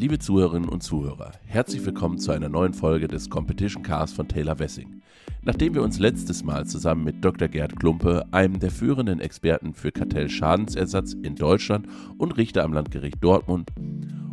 Liebe Zuhörerinnen und Zuhörer, herzlich willkommen zu einer neuen Folge des Competition Cars von Taylor Wessing. Nachdem wir uns letztes Mal zusammen mit Dr. Gerd Klumpe, einem der führenden Experten für Kartellschadensersatz in Deutschland und Richter am Landgericht Dortmund,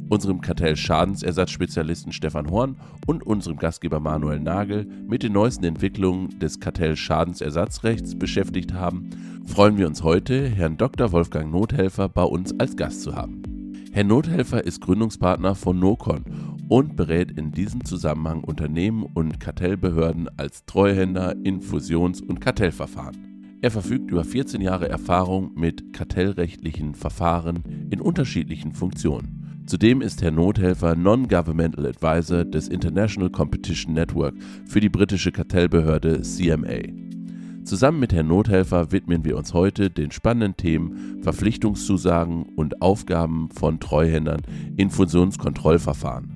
unserem Kartellschadensersatzspezialisten Stefan Horn und unserem Gastgeber Manuel Nagel mit den neuesten Entwicklungen des Kartellschadensersatzrechts beschäftigt haben, freuen wir uns heute, Herrn Dr. Wolfgang Nothelfer bei uns als Gast zu haben. Herr Nothelfer ist Gründungspartner von Nocon und berät in diesem Zusammenhang Unternehmen und Kartellbehörden als Treuhänder in Fusions- und Kartellverfahren. Er verfügt über 14 Jahre Erfahrung mit kartellrechtlichen Verfahren in unterschiedlichen Funktionen. Zudem ist Herr Nothelfer Non-Governmental Advisor des International Competition Network für die britische Kartellbehörde CMA. Zusammen mit Herrn Nothelfer widmen wir uns heute den spannenden Themen Verpflichtungszusagen und Aufgaben von Treuhändern in Fusionskontrollverfahren.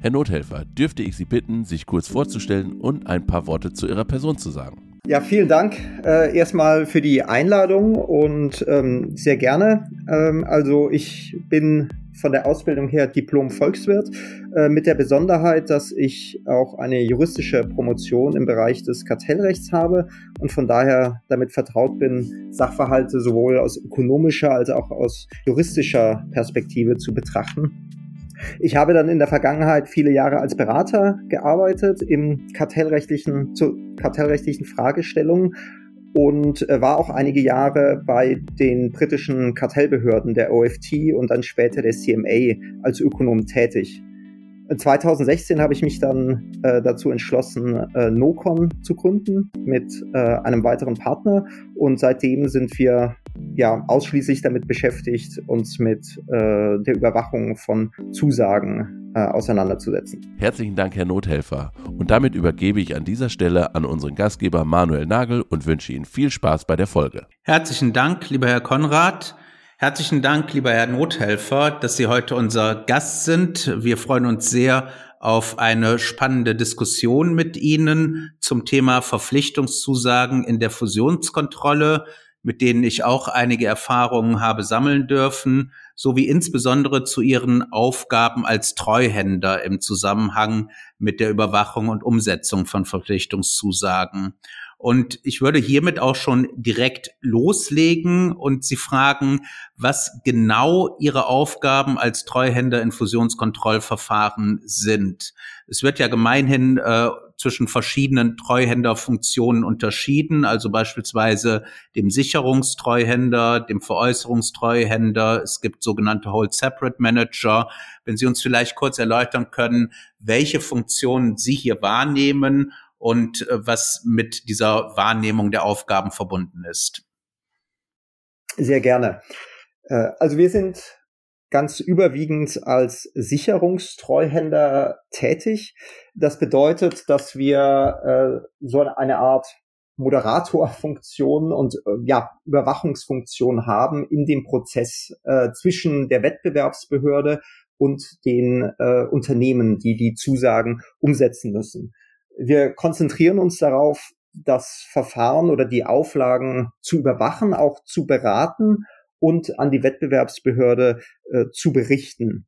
Herr Nothelfer, dürfte ich Sie bitten, sich kurz vorzustellen und ein paar Worte zu Ihrer Person zu sagen. Ja, vielen Dank äh, erstmal für die Einladung und ähm, sehr gerne. Ähm, also ich bin von der Ausbildung her Diplom-Volkswirt äh, mit der Besonderheit, dass ich auch eine juristische Promotion im Bereich des Kartellrechts habe und von daher damit vertraut bin, Sachverhalte sowohl aus ökonomischer als auch aus juristischer Perspektive zu betrachten. Ich habe dann in der Vergangenheit viele Jahre als Berater gearbeitet im kartellrechtlichen, zu kartellrechtlichen Fragestellungen und äh, war auch einige Jahre bei den britischen Kartellbehörden der OFT und dann später der CMA als Ökonom tätig. 2016 habe ich mich dann äh, dazu entschlossen, äh, Nocon zu gründen mit äh, einem weiteren Partner und seitdem sind wir ja ausschließlich damit beschäftigt, uns mit äh, der Überwachung von Zusagen äh, auseinanderzusetzen. Herzlichen Dank, Herr Nothelfer. Und damit übergebe ich an dieser Stelle an unseren Gastgeber Manuel Nagel und wünsche Ihnen viel Spaß bei der Folge. Herzlichen Dank, lieber Herr Konrad. Herzlichen Dank, lieber Herr Nothelfer, dass Sie heute unser Gast sind. Wir freuen uns sehr auf eine spannende Diskussion mit Ihnen zum Thema Verpflichtungszusagen in der Fusionskontrolle, mit denen ich auch einige Erfahrungen habe sammeln dürfen sowie insbesondere zu ihren Aufgaben als Treuhänder im Zusammenhang mit der Überwachung und Umsetzung von Verpflichtungszusagen. Und ich würde hiermit auch schon direkt loslegen und Sie fragen, was genau Ihre Aufgaben als Treuhänder in Fusionskontrollverfahren sind. Es wird ja gemeinhin äh, zwischen verschiedenen Treuhänderfunktionen unterschieden, also beispielsweise dem Sicherungstreuhänder, dem Veräußerungstreuhänder. Es gibt sogenannte Hold Separate Manager. Wenn Sie uns vielleicht kurz erläutern können, welche Funktionen Sie hier wahrnehmen und äh, was mit dieser Wahrnehmung der Aufgaben verbunden ist. Sehr gerne. Äh, also wir sind ganz überwiegend als Sicherungstreuhänder tätig. Das bedeutet, dass wir äh, so eine Art Moderatorfunktion und äh, ja, Überwachungsfunktion haben in dem Prozess äh, zwischen der Wettbewerbsbehörde und den äh, Unternehmen, die die Zusagen umsetzen müssen. Wir konzentrieren uns darauf, das Verfahren oder die Auflagen zu überwachen, auch zu beraten und an die Wettbewerbsbehörde äh, zu berichten.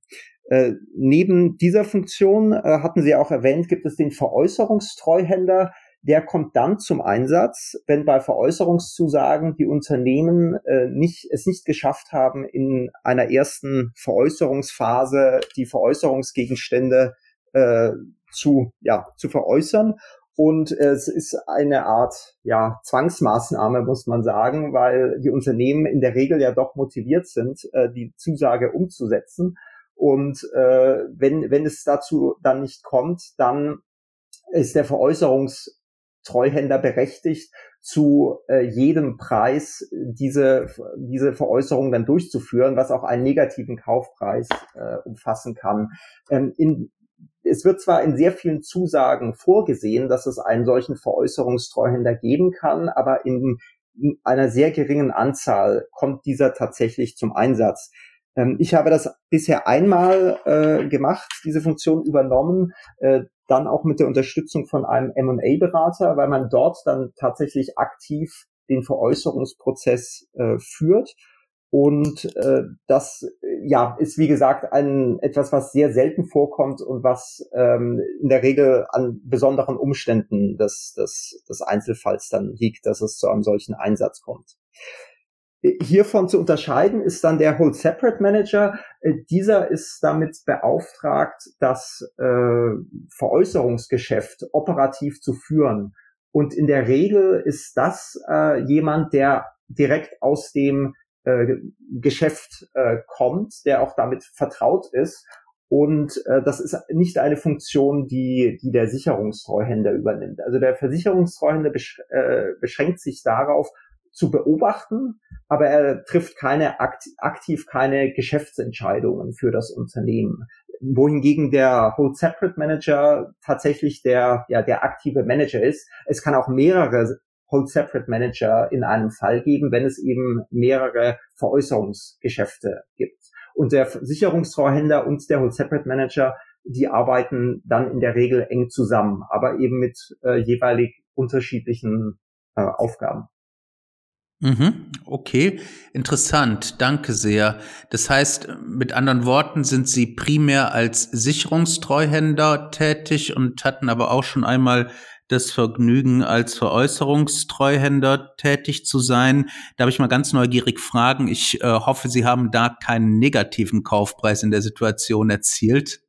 Äh, neben dieser Funktion äh, hatten Sie auch erwähnt, gibt es den Veräußerungstreuhänder. Der kommt dann zum Einsatz, wenn bei Veräußerungszusagen die Unternehmen äh, nicht, es nicht geschafft haben, in einer ersten Veräußerungsphase die Veräußerungsgegenstände äh, zu, ja, zu veräußern. Und es ist eine Art ja, Zwangsmaßnahme, muss man sagen, weil die Unternehmen in der Regel ja doch motiviert sind, äh, die Zusage umzusetzen. Und äh, wenn, wenn es dazu dann nicht kommt, dann ist der Veräußerungstreuhänder berechtigt, zu äh, jedem Preis diese, diese Veräußerung dann durchzuführen, was auch einen negativen Kaufpreis äh, umfassen kann. Ähm, in, es wird zwar in sehr vielen Zusagen vorgesehen, dass es einen solchen Veräußerungstreuhänder geben kann, aber in, in einer sehr geringen Anzahl kommt dieser tatsächlich zum Einsatz. Ähm, ich habe das bisher einmal äh, gemacht, diese Funktion übernommen, äh, dann auch mit der Unterstützung von einem M&A-Berater, weil man dort dann tatsächlich aktiv den Veräußerungsprozess äh, führt Und äh, das ja ist wie gesagt ein etwas, was sehr selten vorkommt und was ähm, in der Regel an besonderen Umständen des, des, des Einzelfalls dann liegt, dass es zu einem solchen Einsatz kommt. Hiervon zu unterscheiden ist dann der Whole Separate Manager. Äh, dieser ist damit beauftragt, das äh, Veräußerungsgeschäft operativ zu führen. Und in der Regel ist das äh, jemand, der direkt aus dem äh, Geschäft äh, kommt, der auch damit vertraut ist. Und äh, das ist nicht eine Funktion, die, die der Sicherungstreuhänder übernimmt. Also der Versicherungstreuhänder besch äh, beschränkt sich darauf, zu beobachten, aber er trifft keine aktiv keine Geschäftsentscheidungen für das Unternehmen. Wohingegen der Hold Separate Manager tatsächlich der, ja, der aktive Manager ist. Es kann auch mehrere Hold Separate Manager in einem Fall geben, wenn es eben mehrere Veräußerungsgeschäfte gibt. Und der Sicherungstreuhänder und der Hold Separate Manager, die arbeiten dann in der Regel eng zusammen, aber eben mit äh, jeweilig unterschiedlichen äh, Aufgaben. Mhm, okay, interessant, danke sehr. Das heißt, mit anderen Worten sind Sie primär als Sicherungstreuhänder tätig und hatten aber auch schon einmal das Vergnügen, als Veräußerungstreuhänder tätig zu sein. Darf ich mal ganz neugierig fragen? Ich äh, hoffe, Sie haben da keinen negativen Kaufpreis in der Situation erzielt.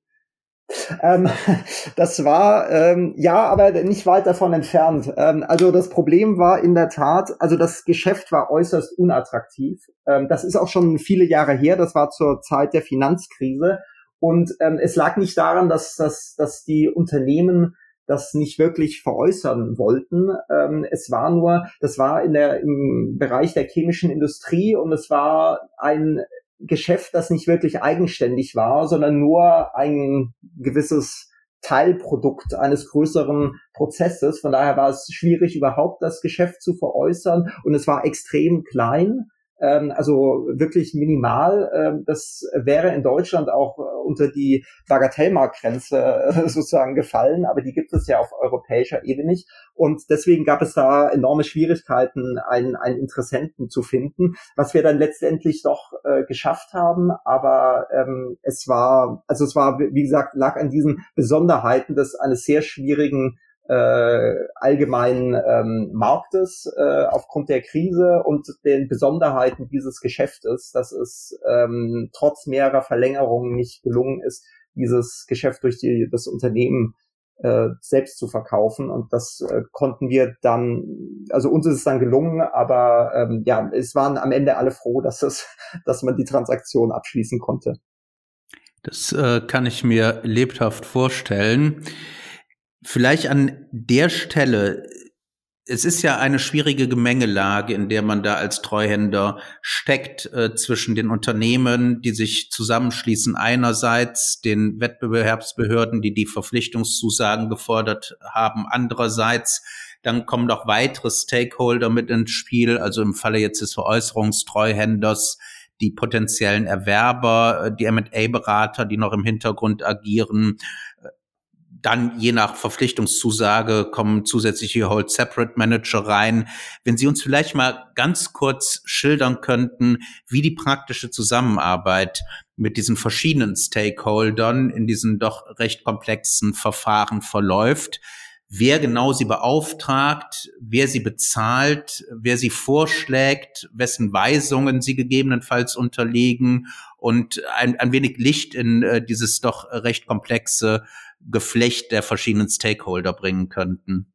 Ähm, das war ähm, ja, aber nicht weit davon entfernt. Ähm, also das Problem war in der Tat, also das Geschäft war äußerst unattraktiv. Ähm, das ist auch schon viele Jahre her. Das war zur Zeit der Finanzkrise und ähm, es lag nicht daran, dass, dass, dass die Unternehmen das nicht wirklich veräußern wollten. Ähm, es war nur, das war in der im Bereich der chemischen Industrie und es war ein Geschäft, das nicht wirklich eigenständig war, sondern nur ein gewisses Teilprodukt eines größeren Prozesses. Von daher war es schwierig, überhaupt das Geschäft zu veräußern und es war extrem klein also wirklich minimal. Ähm, das wäre in Deutschland auch äh, unter die Bagatellmarktgrenze äh, sozusagen gefallen, aber die gibt es ja auf europäischer Ebene nicht. Und deswegen gab es da enorme Schwierigkeiten, einen, einen Interessenten zu finden, was wir dann letztendlich doch äh, geschafft haben. Aber ähm, es war, also es war, wie gesagt, lag an diesen Besonderheiten des eines sehr schwierigen äh, allgemeinen ähm, Marktes äh, aufgrund der Krise und den Besonderheiten dieses Geschäftes, dass es ähm, trotz mehrerer Verlängerungen nicht gelungen ist, dieses Geschäft durch die, das Unternehmen äh, selbst zu verkaufen. Und das äh, konnten wir dann, also uns ist es dann gelungen, aber ähm, ja, es waren am Ende alle froh, dass es, dass man die Transaktion abschließen konnte. Das äh, kann ich mir lebhaft vorstellen. Vielleicht an der Stelle, es ist ja eine schwierige Gemengelage, in der man da als Treuhänder steckt äh, zwischen den Unternehmen, die sich zusammenschließen, einerseits den Wettbewerbsbehörden, die die Verpflichtungszusagen gefordert haben, andererseits dann kommen noch weitere Stakeholder mit ins Spiel, also im Falle jetzt des Veräußerungstreuhänders, die potenziellen Erwerber, äh, die M&A-Berater, die noch im Hintergrund agieren, dann je nach Verpflichtungszusage kommen zusätzliche Hold Separate Manager rein. Wenn Sie uns vielleicht mal ganz kurz schildern könnten, wie die praktische Zusammenarbeit mit diesen verschiedenen Stakeholdern in diesen doch recht komplexen Verfahren verläuft, wer genau sie beauftragt, wer sie bezahlt, wer sie vorschlägt, wessen Weisungen sie gegebenenfalls unterliegen und ein, ein wenig Licht in äh, dieses doch recht komplexe Geflecht der verschiedenen Stakeholder bringen könnten.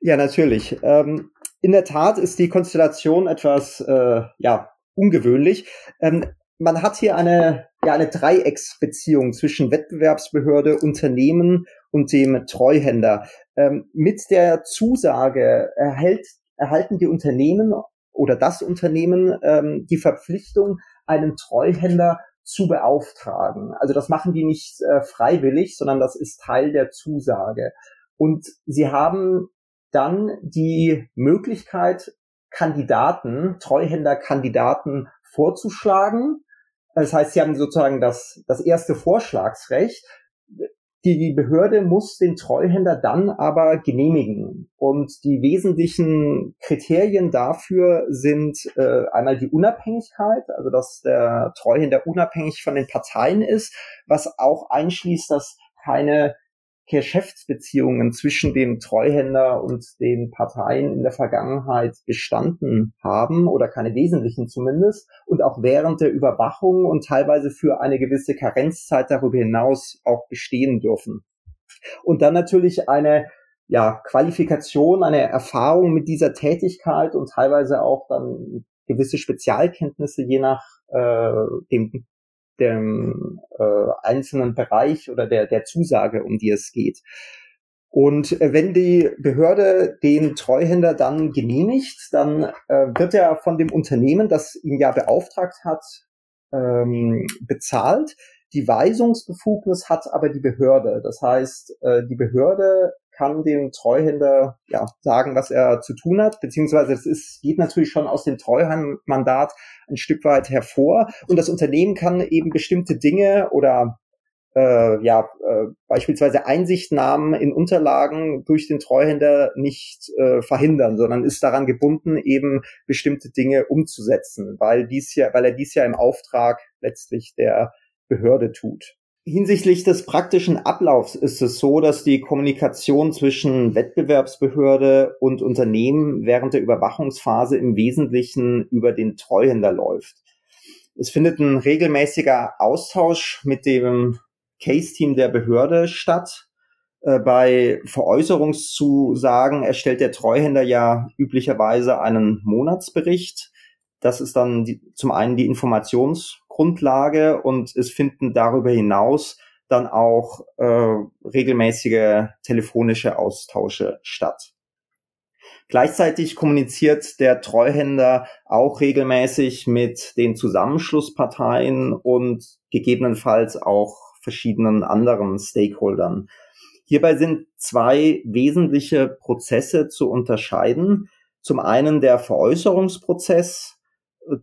Ja, natürlich. Ähm, in der Tat ist die Konstellation etwas äh, ja, ungewöhnlich. Ähm, man hat hier eine, ja, eine Dreiecksbeziehung zwischen Wettbewerbsbehörde, Unternehmen und dem Treuhänder. Ähm, mit der Zusage erhält, erhalten die Unternehmen oder das Unternehmen ähm, die Verpflichtung, einen Treuhänder zu beauftragen. Also das machen die nicht äh, freiwillig, sondern das ist Teil der Zusage. Und sie haben dann die Möglichkeit, Kandidaten, Treuhänderkandidaten vorzuschlagen. Das heißt, sie haben sozusagen das, das erste Vorschlagsrecht. Die Behörde muss den Treuhänder dann aber genehmigen. Und die wesentlichen Kriterien dafür sind äh, einmal die Unabhängigkeit, also dass der Treuhänder unabhängig von den Parteien ist, was auch einschließt, dass keine Geschäftsbeziehungen zwischen dem Treuhänder und den Parteien in der Vergangenheit bestanden haben oder keine wesentlichen zumindest und auch während der Überwachung und teilweise für eine gewisse Karenzzeit darüber hinaus auch bestehen dürfen. Und dann natürlich eine ja, Qualifikation, eine Erfahrung mit dieser Tätigkeit und teilweise auch dann gewisse Spezialkenntnisse je nach äh, dem dem äh, einzelnen Bereich oder der, der Zusage, um die es geht. Und äh, wenn die Behörde den Treuhänder dann genehmigt, dann äh, wird er von dem Unternehmen, das ihn ja beauftragt hat, ähm, bezahlt. Die Weisungsbefugnis hat aber die Behörde. Das heißt, äh, die Behörde kann dem Treuhänder ja sagen, was er zu tun hat, beziehungsweise es ist, geht natürlich schon aus dem Treuhandmandat ein Stück weit hervor und das Unternehmen kann eben bestimmte Dinge oder äh, ja äh, beispielsweise Einsichtnahmen in Unterlagen durch den Treuhänder nicht äh, verhindern, sondern ist daran gebunden, eben bestimmte Dinge umzusetzen, weil dies ja, weil er dies ja im Auftrag letztlich der Behörde tut. Hinsichtlich des praktischen Ablaufs ist es so, dass die Kommunikation zwischen Wettbewerbsbehörde und Unternehmen während der Überwachungsphase im Wesentlichen über den Treuhänder läuft. Es findet ein regelmäßiger Austausch mit dem Case-Team der Behörde statt. Äh, bei Veräußerungszusagen erstellt der Treuhänder ja üblicherweise einen Monatsbericht. Das ist dann die, zum einen die Informations- Grundlage und es finden darüber hinaus dann auch äh, regelmäßige telefonische Austausche statt. Gleichzeitig kommuniziert der Treuhänder auch regelmäßig mit den Zusammenschlussparteien und gegebenenfalls auch verschiedenen anderen Stakeholdern. Hierbei sind zwei wesentliche Prozesse zu unterscheiden. Zum einen der Veräußerungsprozess,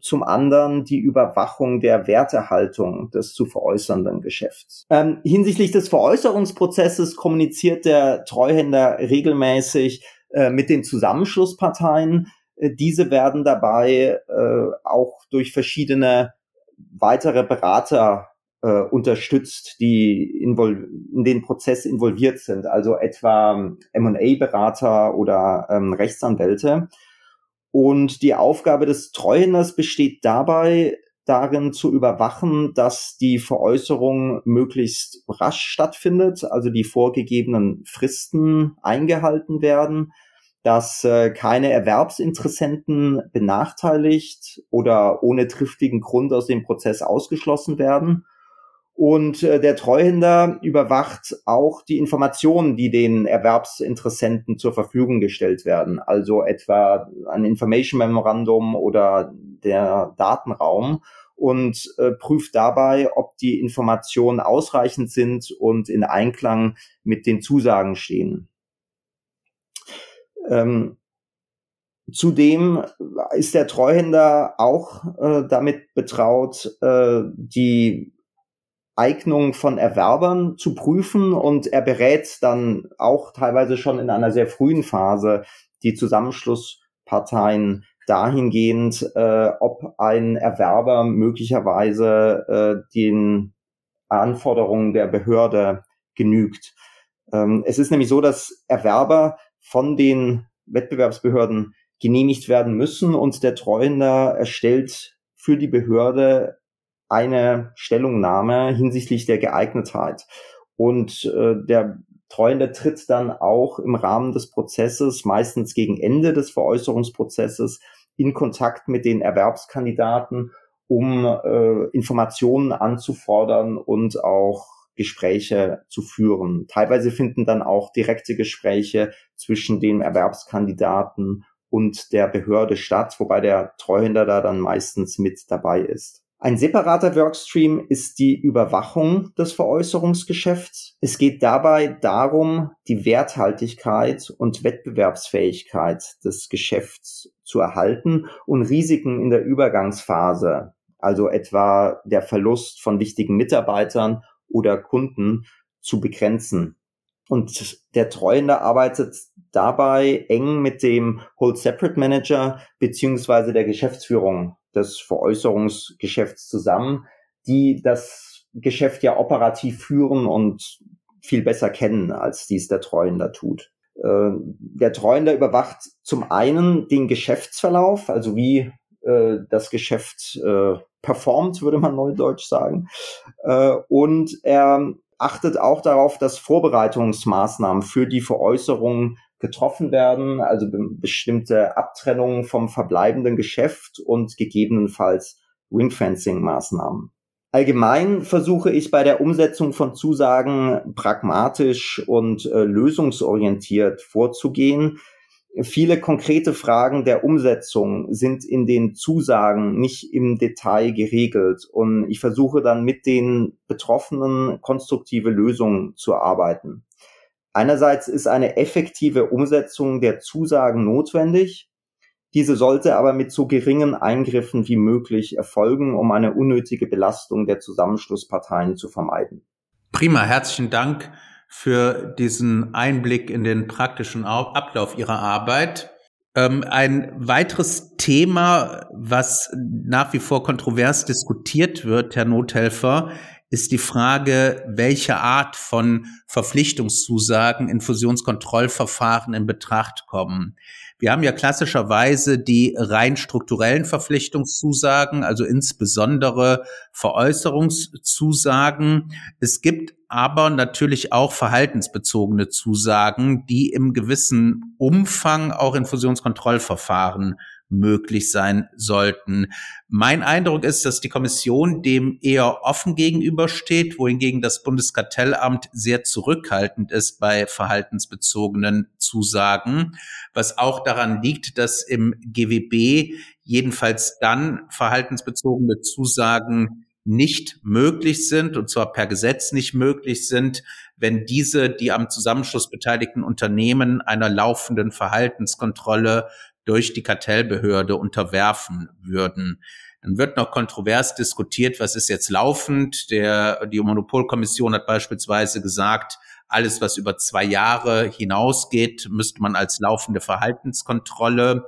zum anderen die Überwachung der Wertehaltung des zu veräußernden Geschäfts. Ähm, hinsichtlich des Veräußerungsprozesses kommuniziert der Treuhänder regelmäßig äh, mit den Zusammenschlussparteien. Äh, diese werden dabei äh, auch durch verschiedene weitere Berater äh, unterstützt, die in den Prozess involviert sind, also etwa M&A-Berater oder ähm, Rechtsanwälte. Und die Aufgabe des Treuhänders besteht dabei, darin zu überwachen, dass die Veräußerung möglichst rasch stattfindet, also die vorgegebenen Fristen eingehalten werden, dass äh, keine Erwerbsinteressenten benachteiligt oder ohne triftigen Grund aus dem Prozess ausgeschlossen werden und äh, der Treuhänder überwacht auch die Informationen, die den Erwerbsinteressenten zur Verfügung gestellt werden. Also etwa ein Information Memorandum oder der Datenraum und äh, prüft dabei, ob die Informationen ausreichend sind und in Einklang mit den Zusagen stehen. Ähm, Zudem ist der Treuhänder auch äh, damit betraut, äh, die Eignung von Erwerbern zu prüfen und er berät dann auch teilweise schon in einer sehr frühen Phase die Zusammenschlussparteien dahingehend, äh, ob ein Erwerber möglicherweise äh, den Anforderungen der Behörde genügt. Ähm, es ist nämlich so, dass Erwerber von den Wettbewerbsbehörden genehmigt werden müssen und der Treuhänder erstellt für die Behörde eine Stellungnahme hinsichtlich der Geeignetheit. Und äh, der Treuende tritt dann auch im Rahmen des Prozesses, meistens gegen Ende des Veräußerungsprozesses, in Kontakt mit den Erwerbskandidaten, um äh, Informationen anzufordern und auch Gespräche zu führen. Teilweise finden dann auch direkte Gespräche zwischen den Erwerbskandidaten und der Behörde statt, wobei der Treuhänder da dann meistens mit dabei ist. Ein separater Workstream ist die Überwachung des Veräußerungsgeschäfts. Es geht dabei darum, die Werthaltigkeit und Wettbewerbsfähigkeit des Geschäfts zu erhalten und Risiken in der Übergangsphase, also etwa der Verlust von wichtigen Mitarbeitern oder Kunden, zu begrenzen. Und der Treuende arbeitet dabei eng mit dem Hold Separate Manager beziehungsweise der Geschäftsführung des Veräußerungsgeschäfts zusammen, die das Geschäft ja operativ führen und viel besser kennen, als dies der Treuender tut. Äh, der Treuender überwacht zum einen den Geschäftsverlauf, also wie äh, das Geschäft äh, performt, würde man neudeutsch sagen. und er achtet auch darauf, dass Vorbereitungsmaßnahmen für die Veräußerung getroffen werden, also bestimmte Abtrennungen vom verbleibenden Geschäft und gegebenenfalls Ringfencing-Maßnahmen. Allgemein versuche ich bei der Umsetzung von Zusagen pragmatisch und äh, lösungsorientiert vorzugehen. Viele konkrete Fragen der Umsetzung sind in den Zusagen nicht im Detail geregelt und ich versuche dann mit den Betroffenen konstruktive Lösungen zu arbeiten. Einerseits ist eine effektive Umsetzung der Zusagen notwendig. Diese sollte aber mit so geringen Eingriffen wie möglich erfolgen, um eine unnötige Belastung der Zusammenschlussparteien zu vermeiden. Prima, herzlichen Dank für diesen Einblick in den praktischen Ablauf Ihrer Arbeit. Ähm, ein weiteres Thema, was nach wie vor kontrovers diskutiert wird, Herr Nothelfer, ist die Frage, welche Art von Verpflichtungszusagen in Fusionskontrollverfahren in Betracht kommen. Wir haben ja klassischerweise die rein strukturellen Verpflichtungszusagen, also insbesondere Veräußerungszusagen. Es gibt aber natürlich auch verhaltensbezogene Zusagen, die im gewissen Umfang auch in Fusionskontrollverfahren möglich sein sollten. Mein Eindruck ist, dass die Kommission dem eher offen gegenübersteht, wohingegen das Bundeskartellamt sehr zurückhaltend ist bei verhaltensbezogenen Zusagen, was auch daran liegt, dass im GWB jedenfalls dann verhaltensbezogene Zusagen nicht möglich sind, und zwar per Gesetz nicht möglich sind, wenn diese die am Zusammenschluss beteiligten Unternehmen einer laufenden Verhaltenskontrolle durch die Kartellbehörde unterwerfen würden. Dann wird noch kontrovers diskutiert, was ist jetzt laufend. Der, die Monopolkommission hat beispielsweise gesagt, alles, was über zwei Jahre hinausgeht, müsste man als laufende Verhaltenskontrolle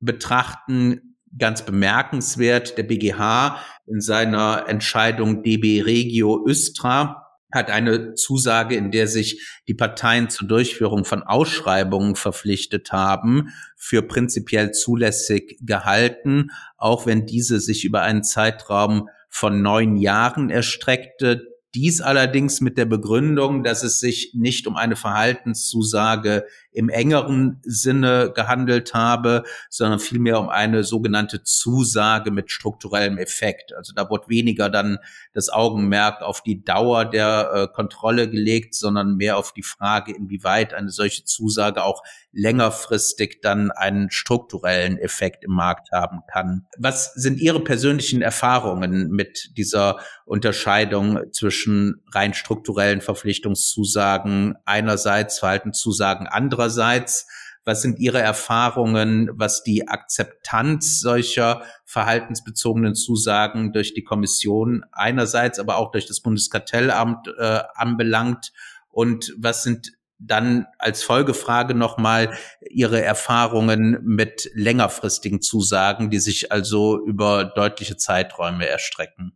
betrachten. Ganz bemerkenswert, der BGH in seiner Entscheidung DB Regio Östra hat eine Zusage, in der sich die Parteien zur Durchführung von Ausschreibungen verpflichtet haben, für prinzipiell zulässig gehalten, auch wenn diese sich über einen Zeitraum von neun Jahren erstreckte. Dies allerdings mit der Begründung, dass es sich nicht um eine Verhaltenszusage im engeren Sinne gehandelt habe, sondern vielmehr um eine sogenannte Zusage mit strukturellem Effekt. Also da wurde weniger dann das Augenmerk auf die Dauer der äh, Kontrolle gelegt, sondern mehr auf die Frage, inwieweit eine solche Zusage auch längerfristig dann einen strukturellen Effekt im Markt haben kann. Was sind Ihre persönlichen Erfahrungen mit dieser Unterscheidung zwischen rein strukturellen Verpflichtungszusagen einerseits, Verhaltenszusagen andererseits? Ihrerseits? Was sind Ihre Erfahrungen, was die Akzeptanz solcher verhaltensbezogenen Zusagen durch die Kommission einerseits, aber auch durch das Bundeskartellamt äh, anbelangt? Und was sind dann als Folgefrage nochmal Ihre Erfahrungen mit längerfristigen Zusagen, die sich also über deutliche Zeiträume erstrecken?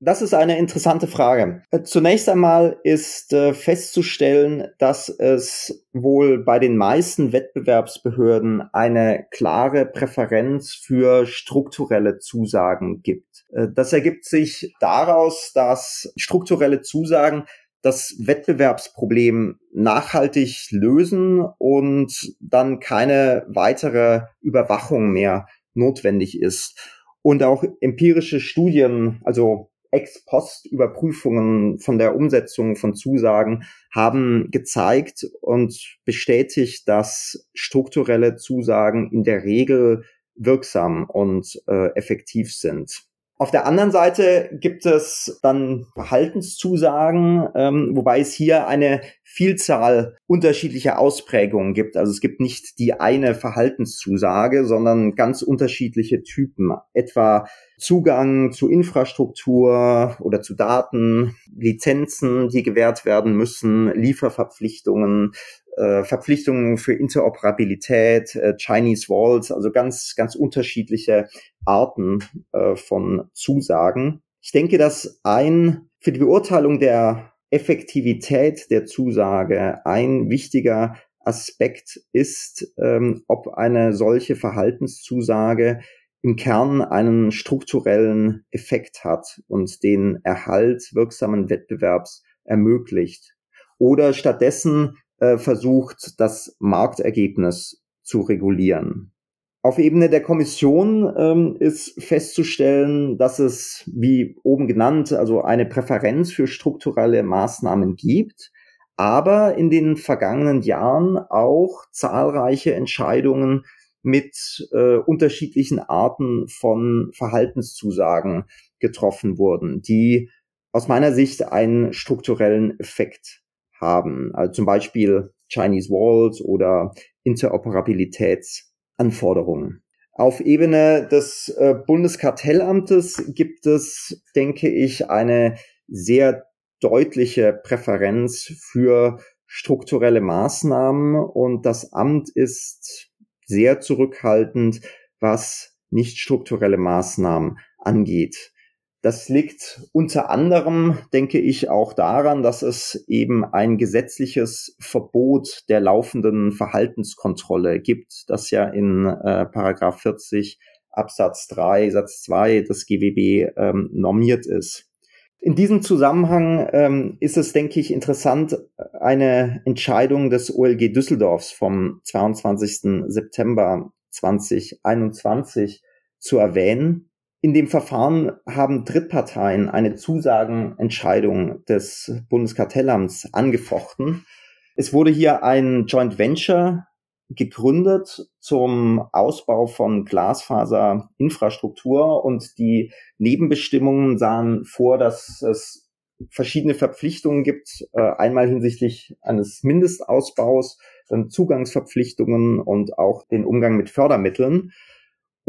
Das ist eine interessante Frage. Äh, zunächst einmal ist äh, festzustellen, dass es wohl bei den meisten Wettbewerbsbehörden eine klare Präferenz für strukturelle Zusagen gibt. Äh, das ergibt sich daraus, dass strukturelle Zusagen das Wettbewerbsproblem nachhaltig lösen und dann keine weitere Überwachung mehr notwendig ist. Und auch empirische Studien, also Ex-Post-Überprüfungen von der Umsetzung von Zusagen haben gezeigt und bestätigt, dass strukturelle Zusagen in der Regel wirksam und äh, effektiv sind. Auf der anderen Seite gibt es dann Verhaltenszusagen, ähm, wobei es hier eine Vielzahl unterschiedlicher Ausprägungen gibt. Also es gibt nicht die eine Verhaltenszusage, sondern ganz unterschiedliche Typen. Etwa Zugang zu Infrastruktur oder zu Daten, Lizenzen, die gewährt werden müssen, Lieferverpflichtungen, Verpflichtungen für Interoperabilität, äh, Chinese Walls, also ganz, ganz unterschiedliche Arten äh, von Zusagen. Ich denke, dass ein für die Beurteilung der Effektivität der Zusage ein wichtiger Aspekt ist, ähm, ob eine solche Verhaltenszusage im Kern einen strukturellen Effekt hat und den Erhalt wirksamen Wettbewerbs ermöglicht oder stattdessen äh, versucht, das Marktergebnis zu regulieren. Auf Ebene der Kommission ähm, ist festzustellen, dass es, wie oben genannt, also eine Präferenz für strukturelle Maßnahmen gibt, aber in den vergangenen Jahren auch zahlreiche Entscheidungen mit äh, unterschiedlichen Arten von Verhaltenszusagen getroffen wurden, die aus meiner Sicht einen strukturellen Effekt haben. Also zum Beispiel Chinese Walls oder Interoperabilitätsanforderungen. Auf Ebene des äh, Bundeskartellamtes gibt es, denke ich, eine sehr deutliche Präferenz für strukturelle Maßnahmen und das Amt ist sehr zurückhaltend, was nicht strukturelle Maßnahmen angeht. Das liegt unter anderem, denke ich, auch daran, dass es eben ein gesetzliches Verbot der laufenden Verhaltenskontrolle gibt, das ja in äh, Paragraph 40 Absatz 3 Satz 2 des GWB ähm, normiert ist. In diesem Zusammenhang ähm, ist es, denke ich, interessant, eine Entscheidung des OLG Düsseldorfs vom 22. September 2021 zu erwähnen, in dem Verfahren haben Drittparteien eine Zusagenentscheidung des Bundeskartellamts angefochten. Es wurde hier ein Joint Venture gegründet zum Ausbau von Glasfaserinfrastruktur und die Nebenbestimmungen sahen vor, dass es verschiedene Verpflichtungen gibt, äh, einmal hinsichtlich eines Mindestausbaus, dann Zugangsverpflichtungen und auch den Umgang mit Fördermitteln.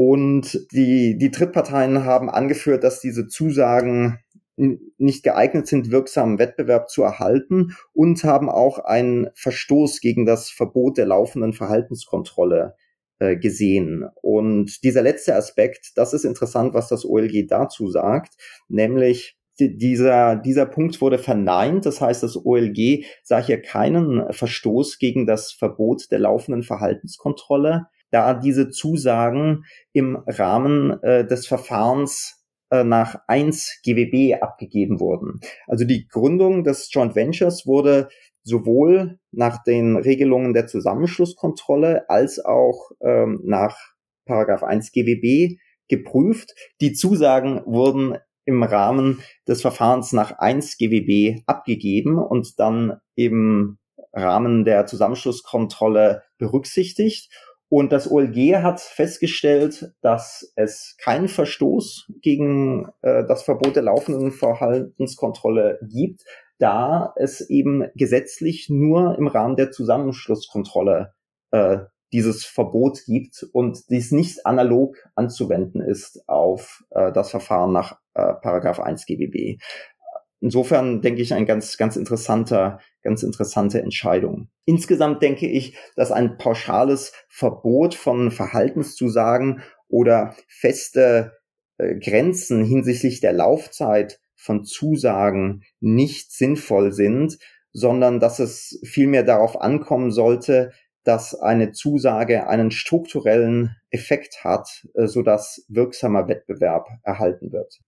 Und die, die Drittparteien haben angeführt, dass diese Zusagen nicht geeignet sind, wirksamen Wettbewerb zu erhalten und haben auch einen Verstoß gegen das Verbot der laufenden Verhaltenskontrolle äh, gesehen. Und dieser letzte Aspekt, das ist interessant, was das OLG dazu sagt, nämlich dieser, dieser Punkt wurde verneint. Das heißt, das OLG sah hier keinen Verstoß gegen das Verbot der laufenden Verhaltenskontrolle da diese Zusagen im Rahmen äh, des Verfahrens äh, nach 1 GWB abgegeben wurden. Also die Gründung des Joint Ventures wurde sowohl nach den Regelungen der Zusammenschlusskontrolle als auch ähm, nach Paragraph 1 GWB geprüft. Die Zusagen wurden im Rahmen des Verfahrens nach 1 GWB abgegeben und dann im Rahmen der Zusammenschlusskontrolle berücksichtigt. Und das OLG hat festgestellt, dass es keinen Verstoß gegen äh, das Verbot der laufenden Verhaltenskontrolle gibt, da es eben gesetzlich nur im Rahmen der Zusammenschlusskontrolle äh, dieses Verbot gibt und dies nicht analog anzuwenden ist auf äh, das Verfahren nach äh, Paragraph 1 GBB insofern denke ich ein ganz, ganz interessanter, ganz interessante Entscheidung. Insgesamt denke ich, dass ein pauschales Verbot von Verhaltenszusagen oder feste äh, Grenzen hinsichtlich der Laufzeit von Zusagen nicht sinnvoll sind, sondern dass es vielmehr darauf ankommen sollte, dass eine Zusage einen strukturellen Effekt hat, äh, sodass wirksamer Wettbewerb erhalten wird.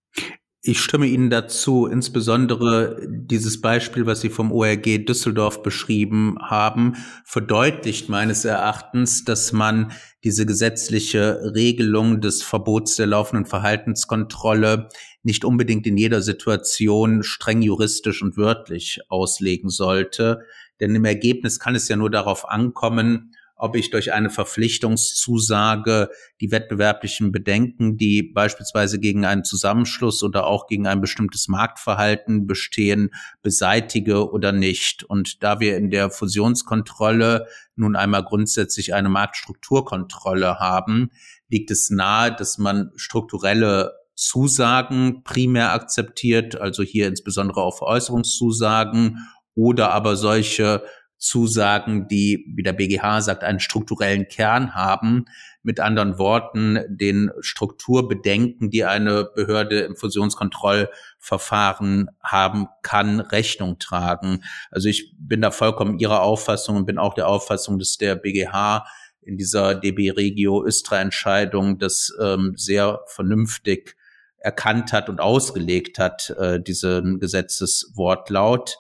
Ich stimme Ihnen dazu, insbesondere dieses Beispiel, was Sie vom ORG Düsseldorf beschrieben haben, verdeutlicht meines Erachtens, dass man diese gesetzliche Regelung des Verbots der laufenden Verhaltenskontrolle nicht unbedingt in jeder Situation streng juristisch und wörtlich auslegen sollte. Denn im Ergebnis kann es ja nur darauf ankommen, ob ich durch eine Verpflichtungszusage die wettbewerblichen Bedenken, die beispielsweise gegen einen Zusammenschluss oder auch gegen ein bestimmtes Marktverhalten bestehen, beseitige oder nicht. Und da wir in der Fusionskontrolle nun einmal grundsätzlich eine Marktstrukturkontrolle haben, liegt es nahe, dass man strukturelle Zusagen primär akzeptiert, also hier insbesondere auf Veräußerungszusagen oder aber solche Zusagen, die, wie der BGH sagt, einen strukturellen Kern haben. Mit anderen Worten, den Strukturbedenken, die eine Behörde im Fusionskontrollverfahren haben kann, Rechnung tragen. Also ich bin da vollkommen Ihrer Auffassung und bin auch der Auffassung, dass der BGH in dieser DB Regio Östra Entscheidung das ähm, sehr vernünftig erkannt hat und ausgelegt hat, äh, diesen Gesetzeswortlaut.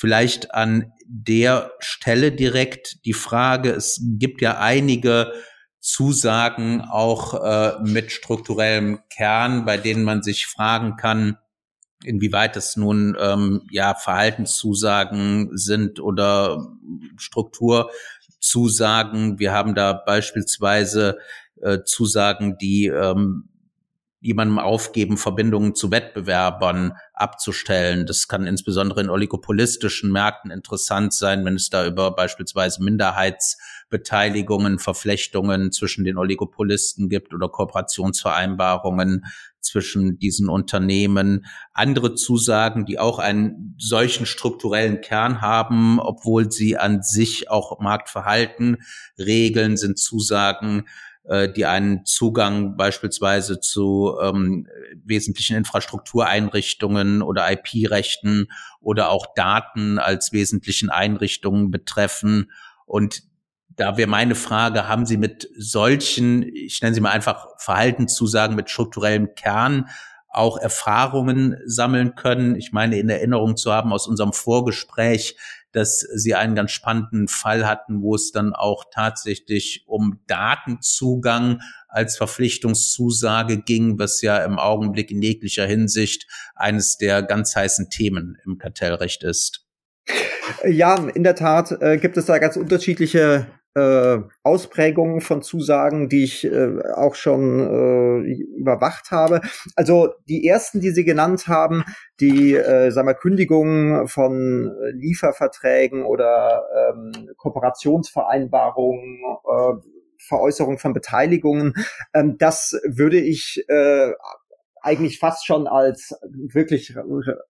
Vielleicht an der Stelle direkt die Frage, es gibt ja einige Zusagen auch äh, mit strukturellem Kern, bei denen man sich fragen kann, inwieweit es nun ähm, ja Verhaltenszusagen sind oder Strukturzusagen. Wir haben da beispielsweise äh, Zusagen, die ähm, jemandem aufgeben, Verbindungen zu Wettbewerbern abzustellen. Das kann insbesondere in oligopolistischen Märkten interessant sein, wenn es da über beispielsweise Minderheitsbeteiligungen, Verflechtungen zwischen den Oligopolisten gibt oder Kooperationsvereinbarungen zwischen diesen Unternehmen. Andere Zusagen, die auch einen solchen strukturellen Kern haben, obwohl sie an sich auch Marktverhalten regeln, sind Zusagen, äh, die einen Zugang beispielsweise zu ähm, wesentlichen Infrastruktureinrichtungen oder IP-Rechten oder auch Daten als wesentlichen Einrichtungen betreffen. Und da wäre meine Frage, haben Sie mit solchen, ich nenne sie mal einfach Verhaltenszusagen mit strukturellem Kern auch Erfahrungen sammeln können? Ich meine, in Erinnerung zu haben aus unserem Vorgespräch, dass sie einen ganz spannenden Fall hatten, wo es dann auch tatsächlich um Datenzugang als Verpflichtungszusage ging, was ja im Augenblick in jeglicher Hinsicht eines der ganz heißen Themen im Kartellrecht ist. Ja, in der Tat äh, gibt es da ganz unterschiedliche äh, Ausprägungen von Zusagen, die ich äh, auch schon äh, überwacht habe. Also die ersten, die Sie genannt haben, die äh, sagen wir, Kündigungen von Lieferverträgen oder ähm, Kooperationsvereinbarungen, äh, Veräußerung von Beteiligungen, ähm, das würde ich äh, eigentlich fast schon als wirklich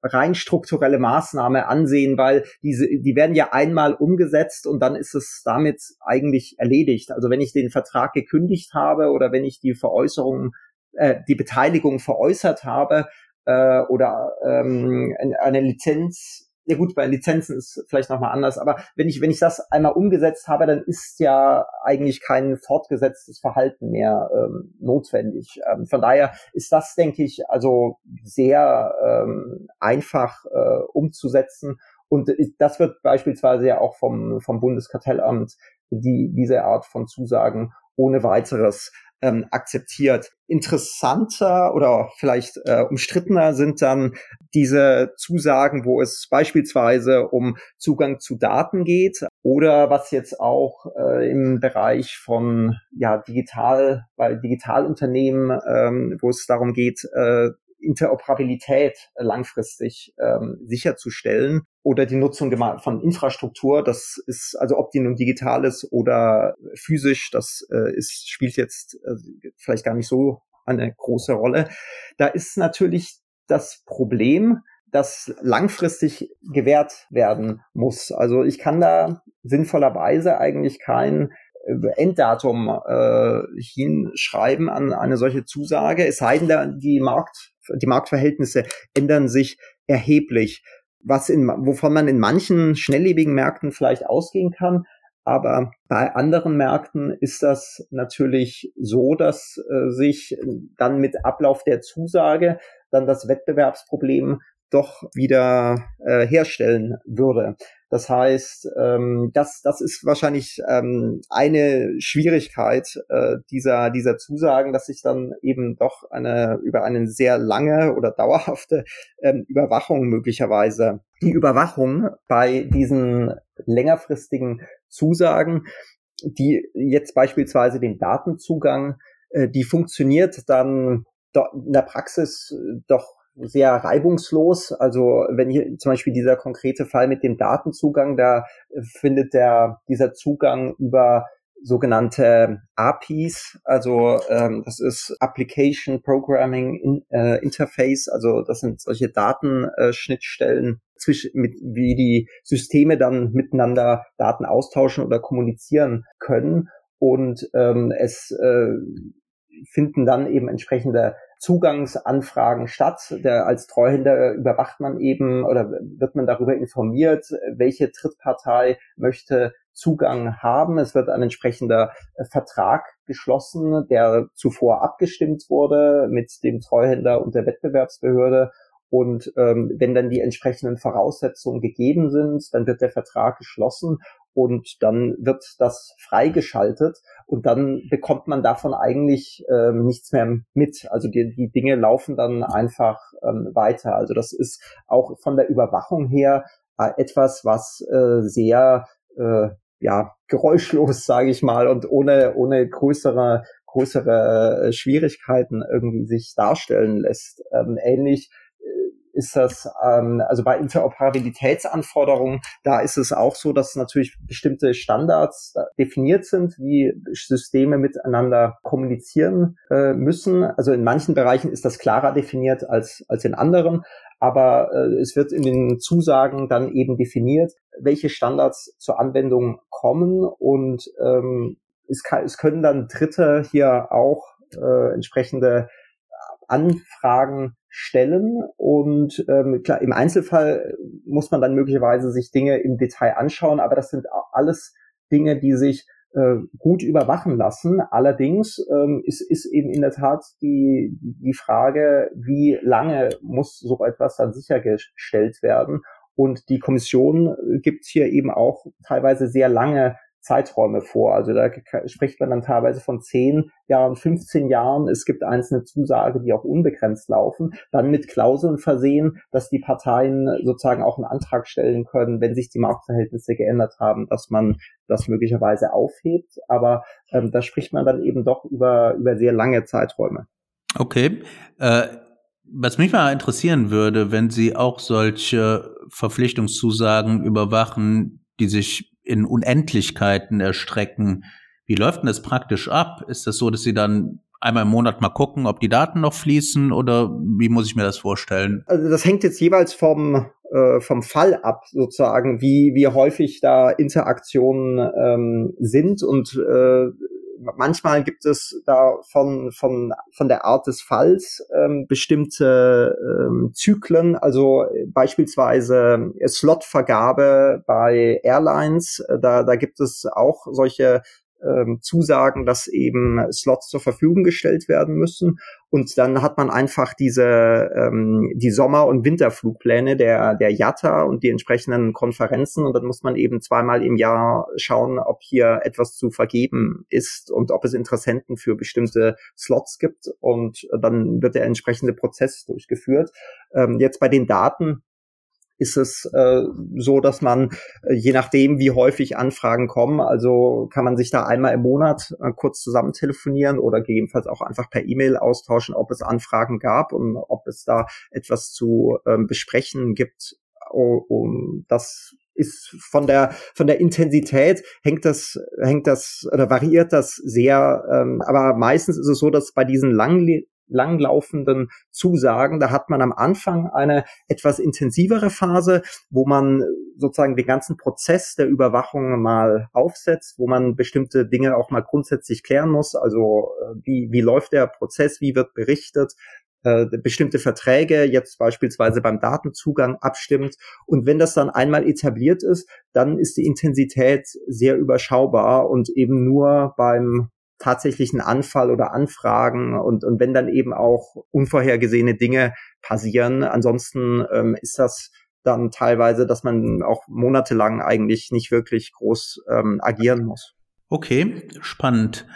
rein strukturelle Maßnahme ansehen, weil diese, die werden ja einmal umgesetzt und dann ist es damit eigentlich erledigt. Also wenn ich den Vertrag gekündigt habe oder wenn ich die Veräußerung, äh, die Beteiligung veräußert habe äh, oder ähm, eine Lizenz ja gut, bei Lizenzen ist vielleicht nochmal anders, aber wenn ich, wenn ich das einmal umgesetzt habe, dann ist ja eigentlich kein fortgesetztes Verhalten mehr ähm, notwendig. Ähm, von daher ist das, denke ich, also sehr ähm, einfach äh, umzusetzen. Und das wird beispielsweise ja auch vom, vom Bundeskartellamt die, diese Art von Zusagen ohne weiteres ähm, akzeptiert. Interessanter oder vielleicht äh, umstrittener sind dann diese Zusagen, wo es beispielsweise um Zugang zu Daten geht oder was jetzt auch äh, im Bereich von ja digital, bei Digitalunternehmen, ähm, wo es darum geht, äh, Interoperabilität langfristig ähm, sicherzustellen oder die Nutzung von Infrastruktur. Das ist also ob die nun digital ist oder physisch, das äh, ist spielt jetzt äh, vielleicht gar nicht so eine große Rolle. Da ist natürlich das Problem, das langfristig gewährt werden muss. Also ich kann da sinnvollerweise eigentlich kein Enddatum äh, hinschreiben an eine solche Zusage, es sei denn, die Markt, die Marktverhältnisse ändern sich erheblich, was in, wovon man in manchen schnelllebigen Märkten vielleicht ausgehen kann. Aber bei anderen Märkten ist das natürlich so, dass äh, sich dann mit Ablauf der Zusage dann das Wettbewerbsproblem doch wieder äh, herstellen würde. Das heißt, ähm, das, das ist wahrscheinlich ähm, eine Schwierigkeit äh, dieser, dieser Zusagen, dass sich dann eben doch eine, über eine sehr lange oder dauerhafte ähm, Überwachung möglicherweise, die Überwachung bei diesen längerfristigen Zusagen die jetzt beispielsweise den Datenzugang, äh, die funktioniert dann in der Praxis äh, doch sehr reibungslos. Also wenn hier zum Beispiel dieser konkrete Fall mit dem Datenzugang, da findet der dieser Zugang über sogenannte APIs, also ähm, das ist Application Programming in, äh, Interface, also das sind solche Datenschnittstellen zwischen mit wie die Systeme dann miteinander Daten austauschen oder kommunizieren können. Und ähm, es äh, finden dann eben entsprechende Zugangsanfragen statt. Der, als Treuhänder überwacht man eben oder wird man darüber informiert, welche Drittpartei möchte Zugang haben. Es wird ein entsprechender äh, Vertrag geschlossen, der zuvor abgestimmt wurde mit dem Treuhänder und der Wettbewerbsbehörde. Und ähm, wenn dann die entsprechenden Voraussetzungen gegeben sind, dann wird der Vertrag geschlossen und dann wird das freigeschaltet und dann bekommt man davon eigentlich ähm, nichts mehr mit. Also die, die Dinge laufen dann einfach ähm, weiter. Also das ist auch von der Überwachung her äh, etwas, was äh, sehr äh, ja geräuschlos, sage ich mal, und ohne ohne größere größere äh, Schwierigkeiten irgendwie sich darstellen lässt. Ähm, ähnlich ist das, ähm, also bei Interoperabilitätsanforderungen, da ist es auch so, dass natürlich bestimmte Standards definiert sind, wie Systeme miteinander kommunizieren äh, müssen. Also in manchen Bereichen ist das klarer definiert als, als in anderen, aber äh, es wird in den Zusagen dann eben definiert, welche Standards zur Anwendung kommen und ähm, es, kann, es können dann Dritte hier auch äh, entsprechende Anfragen stellen und ähm, klar, im Einzelfall muss man dann möglicherweise sich Dinge im Detail anschauen, aber das sind alles Dinge, die sich äh, gut überwachen lassen. Allerdings ähm, ist, ist eben in der Tat die, die Frage, wie lange muss so etwas dann sichergestellt werden. Und die Kommission gibt hier eben auch teilweise sehr lange Zeiträume vor. Also da spricht man dann teilweise von 10 Jahren, 15 Jahren. Es gibt einzelne Zusagen, die auch unbegrenzt laufen, dann mit Klauseln versehen, dass die Parteien sozusagen auch einen Antrag stellen können, wenn sich die Marktverhältnisse geändert haben, dass man das möglicherweise aufhebt. Aber ähm, da spricht man dann eben doch über, über sehr lange Zeiträume. Okay. Äh was mich mal interessieren würde, wenn Sie auch solche Verpflichtungszusagen überwachen, die sich in Unendlichkeiten erstrecken. Wie läuft denn das praktisch ab? Ist das so, dass Sie dann einmal im Monat mal gucken, ob die Daten noch fließen oder wie muss ich mir das vorstellen? Also das hängt jetzt jeweils vom äh, vom Fall ab, sozusagen, wie wie häufig da Interaktionen ähm, sind und äh, manchmal gibt es da von, von, von der Art des Falls ähm, bestimmte ähm, Zyklen, also beispielsweise Slotvergabe bei Airlines, äh, da, da gibt es auch solche ähm, zusagen, dass eben Slots zur Verfügung gestellt werden müssen. Und dann hat man einfach diese ähm, die Sommer- und Winterflugpläne der der JATA und die entsprechenden Konferenzen und dann muss man eben zweimal im Jahr schauen, ob hier etwas zu vergeben ist und ob es Interessenten für bestimmte Slots gibt und dann wird der entsprechende Prozess durchgeführt. Ähm, jetzt bei den Daten ist es äh, so, dass man, äh, je nachdem, wie häufig Anfragen kommen, also kann man sich da einmal im Monat äh, kurz zusammen telefonieren oder gegebenenfalls auch einfach per E-Mail austauschen, ob es Anfragen gab und ob es da etwas zu ähm, besprechen gibt. Um, das ist von der von der Intensität hängt das hängt das oder variiert das sehr, ähm, aber meistens ist es so, dass bei diesen langen langlaufenden Zusagen. Da hat man am Anfang eine etwas intensivere Phase, wo man sozusagen den ganzen Prozess der Überwachung mal aufsetzt, wo man bestimmte Dinge auch mal grundsätzlich klären muss. Also äh, wie, wie läuft der Prozess, wie wird berichtet, äh, bestimmte Verträge jetzt beispielsweise beim Datenzugang abstimmt. Und wenn das dann einmal etabliert ist, dann ist die Intensität sehr überschaubar und eben nur beim tatsächlichen Anfall oder Anfragen und, und wenn dann eben auch unvorhergesehene Dinge passieren. Ansonsten ähm, ist das dann teilweise, dass man auch monatelang eigentlich nicht wirklich groß ähm, agieren muss. Okay, spannend.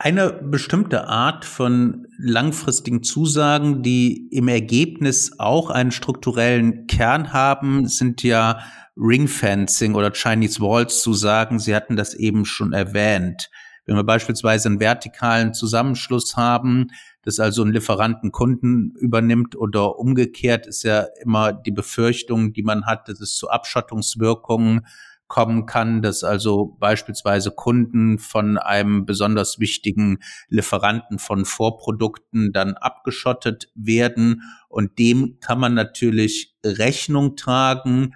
Eine bestimmte Art von langfristigen Zusagen, die im Ergebnis auch einen strukturellen Kern haben, sind ja Ringfencing oder Chinese Walls Zusagen. Sie hatten das eben schon erwähnt. Wenn wir beispielsweise einen vertikalen Zusammenschluss haben, das also einen Lieferanten Kunden übernimmt oder umgekehrt, ist ja immer die Befürchtung, die man hat, dass es zu Abschottungswirkungen kommen kann, dass also beispielsweise Kunden von einem besonders wichtigen Lieferanten von Vorprodukten dann abgeschottet werden. Und dem kann man natürlich Rechnung tragen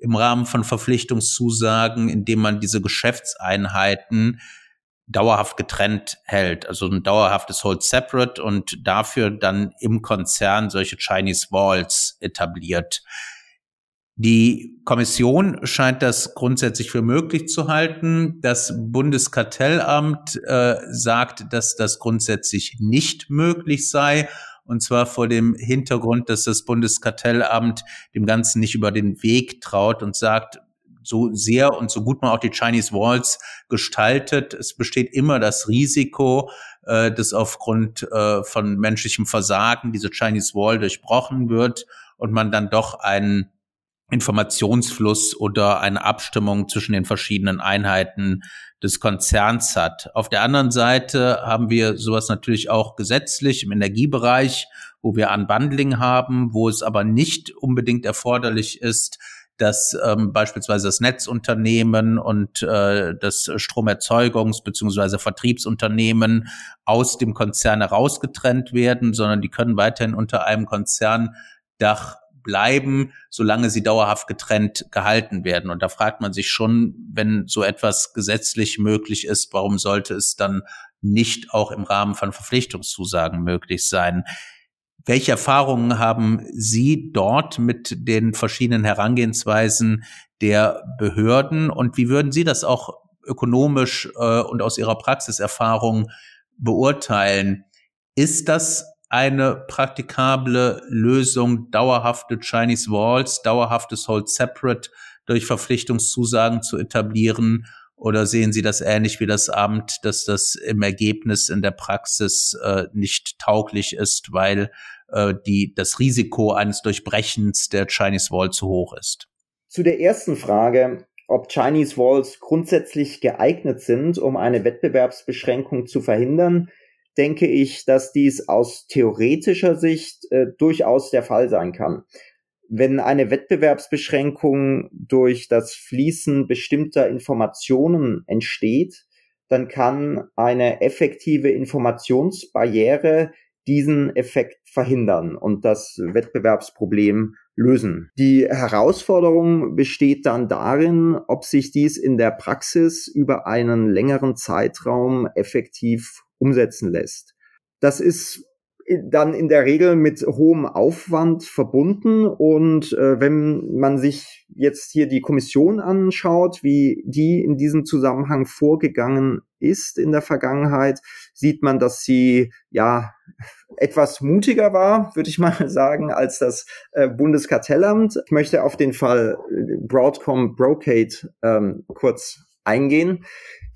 im Rahmen von Verpflichtungszusagen, indem man diese Geschäftseinheiten dauerhaft getrennt hält, also ein dauerhaftes Hold Separate und dafür dann im Konzern solche Chinese Walls etabliert. Die Kommission scheint das grundsätzlich für möglich zu halten. Das Bundeskartellamt äh, sagt, dass das grundsätzlich nicht möglich sei. Und zwar vor dem Hintergrund, dass das Bundeskartellamt dem Ganzen nicht über den Weg traut und sagt, so sehr und so gut man auch die Chinese Walls gestaltet, es besteht immer das Risiko, äh, dass aufgrund äh, von menschlichem Versagen diese Chinese Wall durchbrochen wird und man dann doch einen Informationsfluss oder eine Abstimmung zwischen den verschiedenen Einheiten des Konzerns hat. Auf der anderen Seite haben wir sowas natürlich auch gesetzlich im Energiebereich, wo wir Unbundling haben, wo es aber nicht unbedingt erforderlich ist, dass ähm, beispielsweise das Netzunternehmen und äh, das Stromerzeugungs- bzw. Vertriebsunternehmen aus dem Konzern herausgetrennt werden, sondern die können weiterhin unter einem Konzerndach bleiben, solange sie dauerhaft getrennt gehalten werden. Und da fragt man sich schon, wenn so etwas gesetzlich möglich ist, warum sollte es dann nicht auch im Rahmen von Verpflichtungszusagen möglich sein? Welche Erfahrungen haben Sie dort mit den verschiedenen Herangehensweisen der Behörden und wie würden Sie das auch ökonomisch äh, und aus Ihrer Praxiserfahrung beurteilen? Ist das eine praktikable Lösung, dauerhafte Chinese Walls, dauerhaftes Hold Separate durch Verpflichtungszusagen zu etablieren? Oder sehen Sie das ähnlich wie das Amt, dass das im Ergebnis in der Praxis äh, nicht tauglich ist, weil äh, die, das Risiko eines Durchbrechens der Chinese Wall zu hoch ist? Zu der ersten Frage, ob Chinese Walls grundsätzlich geeignet sind, um eine Wettbewerbsbeschränkung zu verhindern, denke ich, dass dies aus theoretischer Sicht äh, durchaus der Fall sein kann. Wenn eine Wettbewerbsbeschränkung durch das Fließen bestimmter Informationen entsteht, dann kann eine effektive Informationsbarriere diesen Effekt verhindern und das Wettbewerbsproblem lösen. Die Herausforderung besteht dann darin, ob sich dies in der Praxis über einen längeren Zeitraum effektiv umsetzen lässt. Das ist dann in der Regel mit hohem Aufwand verbunden. Und äh, wenn man sich jetzt hier die Kommission anschaut, wie die in diesem Zusammenhang vorgegangen ist in der Vergangenheit, sieht man, dass sie ja etwas mutiger war, würde ich mal sagen, als das äh, Bundeskartellamt. Ich möchte auf den Fall Broadcom Brocade ähm, kurz eingehen.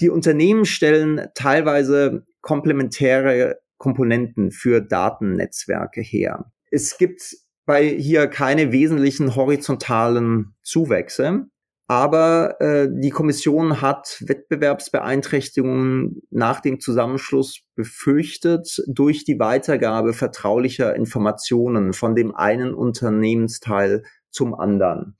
Die Unternehmen stellen teilweise komplementäre Komponenten für Datennetzwerke her. Es gibt bei hier keine wesentlichen horizontalen Zuwächse, aber äh, die Kommission hat Wettbewerbsbeeinträchtigungen nach dem Zusammenschluss befürchtet durch die Weitergabe vertraulicher Informationen von dem einen Unternehmensteil zum anderen.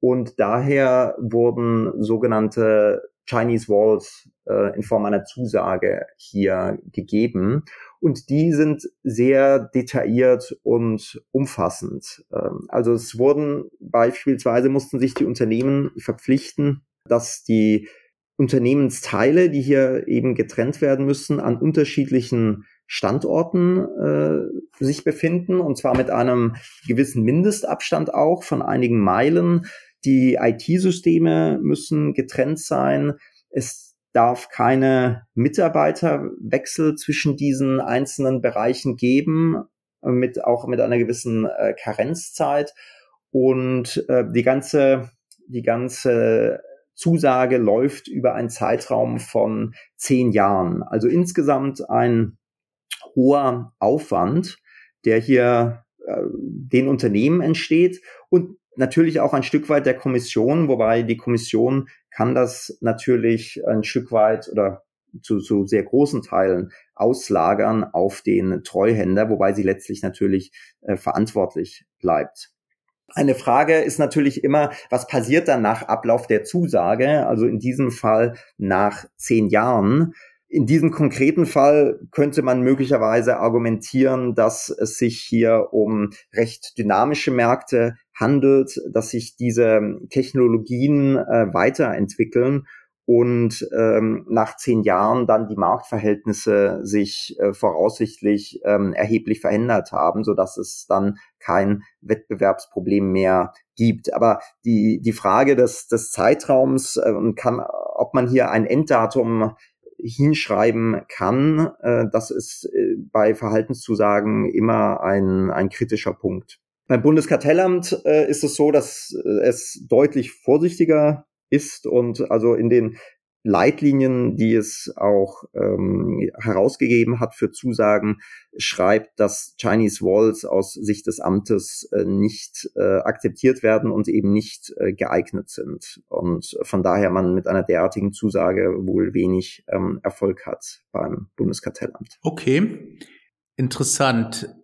Und daher wurden sogenannte Chinese Walls äh, in Form einer Zusage hier gegeben. Und die sind sehr detailliert und umfassend. Ähm, also es wurden beispielsweise mussten sich die Unternehmen verpflichten, dass die Unternehmensteile, die hier eben getrennt werden müssen, an unterschiedlichen Standorten äh, sich befinden und zwar mit einem gewissen Mindestabstand auch von einigen Meilen die IT-Systeme müssen getrennt sein. Es darf keine Mitarbeiterwechsel zwischen diesen einzelnen Bereichen geben, mit auch mit einer gewissen äh, Karenzzeit. Und äh, die ganze, die ganze Zusage läuft über einen Zeitraum von zehn Jahren. Also insgesamt ein hoher Aufwand, der hier äh, den Unternehmen entsteht und natürlich auch ein Stück weit der Kommission, wobei die Kommission kann das natürlich ein Stück weit oder zu, zu sehr großen Teilen auslagern auf den Treuhänder, wobei sie letztlich natürlich äh, verantwortlich bleibt. Eine Frage ist natürlich immer, was passiert dann nach Ablauf der Zusage, also in diesem Fall nach zehn Jahren. In diesem konkreten Fall könnte man möglicherweise argumentieren, dass es sich hier um recht dynamische Märkte handelt, dass sich diese Technologien äh, weiterentwickeln und ähm, nach zehn Jahren dann die Marktverhältnisse sich äh, voraussichtlich ähm, erheblich verändert haben, so dass es dann kein Wettbewerbsproblem mehr gibt. Aber die die Frage des des Zeitraums äh, kann, ob man hier ein Enddatum hinschreiben kann, äh, das ist äh, bei Verhaltenszusagen immer ein, ein kritischer Punkt. Beim Bundeskartellamt äh, ist es so, dass äh, es deutlich vorsichtiger ist und also in den Leitlinien, die es auch ähm, herausgegeben hat für Zusagen, schreibt, dass Chinese Walls aus Sicht des Amtes äh, nicht äh, akzeptiert werden und eben nicht äh, geeignet sind. Und von daher man mit einer derartigen Zusage wohl wenig ähm, Erfolg hat beim Bundeskartellamt. Okay, interessant.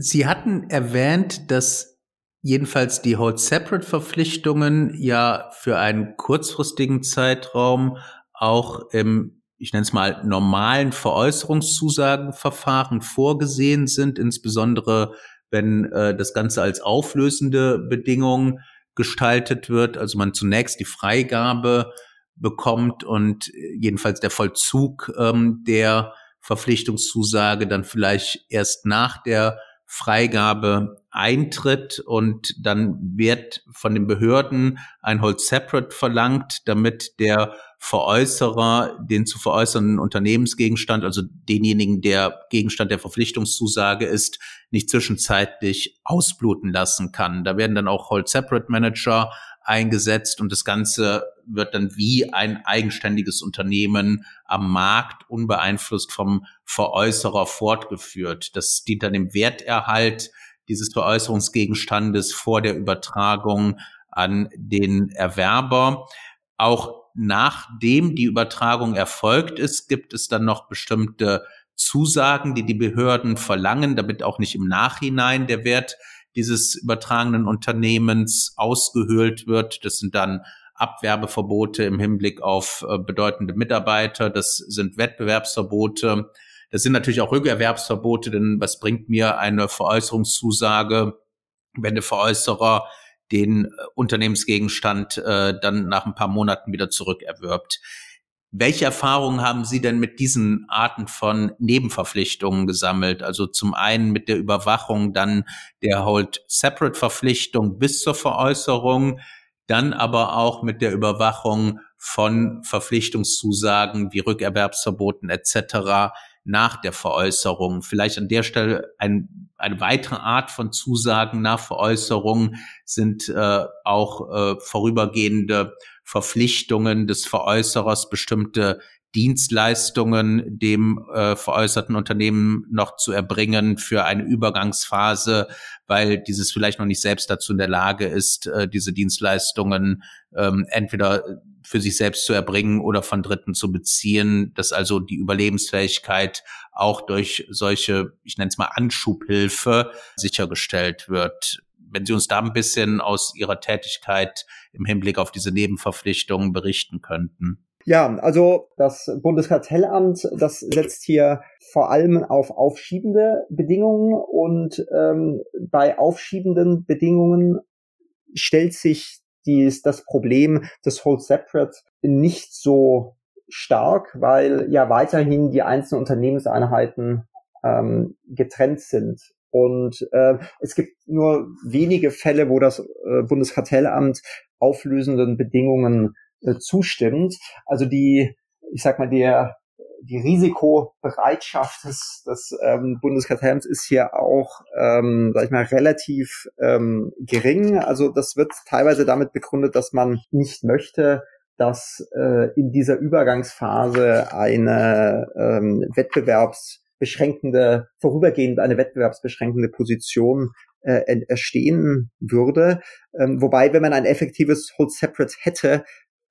Sie hatten erwähnt, dass jedenfalls die Hold-Separate-Verpflichtungen ja für einen kurzfristigen Zeitraum auch im, ich nenne es mal, normalen Veräußerungszusagenverfahren vorgesehen sind, insbesondere wenn äh, das Ganze als auflösende Bedingung gestaltet wird, also man zunächst die Freigabe bekommt und jedenfalls der Vollzug ähm, der Verpflichtungszusage dann vielleicht erst nach der Freigabe eintritt und dann wird von den Behörden ein Hold Separate verlangt, damit der Veräußerer den zu veräußernden Unternehmensgegenstand, also denjenigen, der Gegenstand der Verpflichtungszusage ist, nicht zwischenzeitlich ausbluten lassen kann. Da werden dann auch Hold Separate Manager eingesetzt und das Ganze wird dann wie ein eigenständiges Unternehmen am Markt unbeeinflusst vom Veräußerer fortgeführt. Das dient dann dem Werterhalt dieses Veräußerungsgegenstandes vor der Übertragung an den Erwerber. Auch nachdem die Übertragung erfolgt ist, gibt es dann noch bestimmte Zusagen, die die Behörden verlangen, damit auch nicht im Nachhinein der Wert dieses übertragenen Unternehmens ausgehöhlt wird. Das sind dann Abwerbeverbote im Hinblick auf äh, bedeutende Mitarbeiter. Das sind Wettbewerbsverbote. Das sind natürlich auch Rückerwerbsverbote, denn was bringt mir eine Veräußerungszusage, wenn der Veräußerer den äh, Unternehmensgegenstand äh, dann nach ein paar Monaten wieder zurückerwirbt. Welche Erfahrungen haben Sie denn mit diesen Arten von Nebenverpflichtungen gesammelt? Also zum einen mit der Überwachung, dann der Hold-Separate-Verpflichtung bis zur Veräußerung, dann aber auch mit der Überwachung von Verpflichtungszusagen wie Rückerwerbsverboten etc. nach der Veräußerung. Vielleicht an der Stelle ein, eine weitere Art von Zusagen nach Veräußerung sind äh, auch äh, vorübergehende Verpflichtungen des Veräußerers, bestimmte Dienstleistungen dem äh, veräußerten Unternehmen noch zu erbringen für eine Übergangsphase, weil dieses vielleicht noch nicht selbst dazu in der Lage ist, äh, diese Dienstleistungen ähm, entweder für sich selbst zu erbringen oder von Dritten zu beziehen, dass also die Überlebensfähigkeit auch durch solche, ich nenne es mal Anschubhilfe, sichergestellt wird wenn Sie uns da ein bisschen aus Ihrer Tätigkeit im Hinblick auf diese Nebenverpflichtungen berichten könnten. Ja, also das Bundeskartellamt, das setzt hier vor allem auf aufschiebende Bedingungen und ähm, bei aufschiebenden Bedingungen stellt sich dies, das Problem des Hold Separate nicht so stark, weil ja weiterhin die einzelnen Unternehmenseinheiten ähm, getrennt sind. Und äh, es gibt nur wenige Fälle, wo das äh, Bundeskartellamt auflösenden Bedingungen äh, zustimmt. Also die, ich sag mal, der die Risikobereitschaft des, des ähm, Bundeskartellamts ist hier auch, ähm, sag ich mal, relativ ähm, gering. Also das wird teilweise damit begründet, dass man nicht möchte, dass äh, in dieser Übergangsphase eine ähm, wettbewerbsbeschränkende, vorübergehend eine wettbewerbsbeschränkende Position äh, erstehen würde. Ähm, wobei, wenn man ein effektives Hold Separate hätte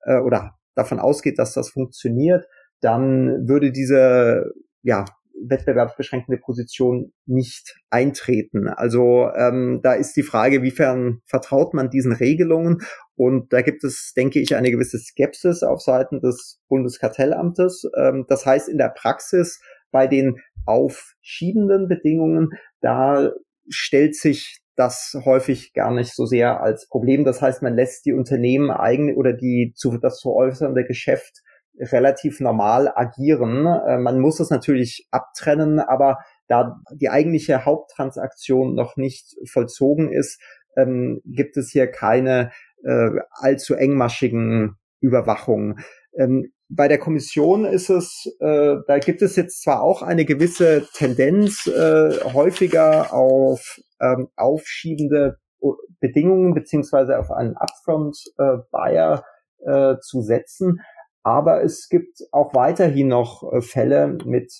äh, oder davon ausgeht, dass das funktioniert, dann würde diese ja, wettbewerbsbeschränkende Position nicht eintreten. Also ähm, da ist die Frage, wiefern vertraut man diesen Regelungen? Und da gibt es, denke ich, eine gewisse Skepsis auf Seiten des Bundeskartellamtes. Ähm, das heißt, in der Praxis bei den aufschiebenden Bedingungen, da stellt sich das häufig gar nicht so sehr als Problem. Das heißt, man lässt die Unternehmen eigen oder die zu, das zu äußernde Geschäft relativ normal agieren. Äh, man muss es natürlich abtrennen, aber da die eigentliche Haupttransaktion noch nicht vollzogen ist, ähm, gibt es hier keine äh, allzu engmaschigen Überwachungen. Ähm, bei der Kommission ist es, äh, da gibt es jetzt zwar auch eine gewisse Tendenz, häufiger auf ähm, aufschiebende Bedingungen beziehungsweise auf einen Upfront-Buyer äh, zu setzen, aber es gibt auch weiterhin noch äh, Fälle mit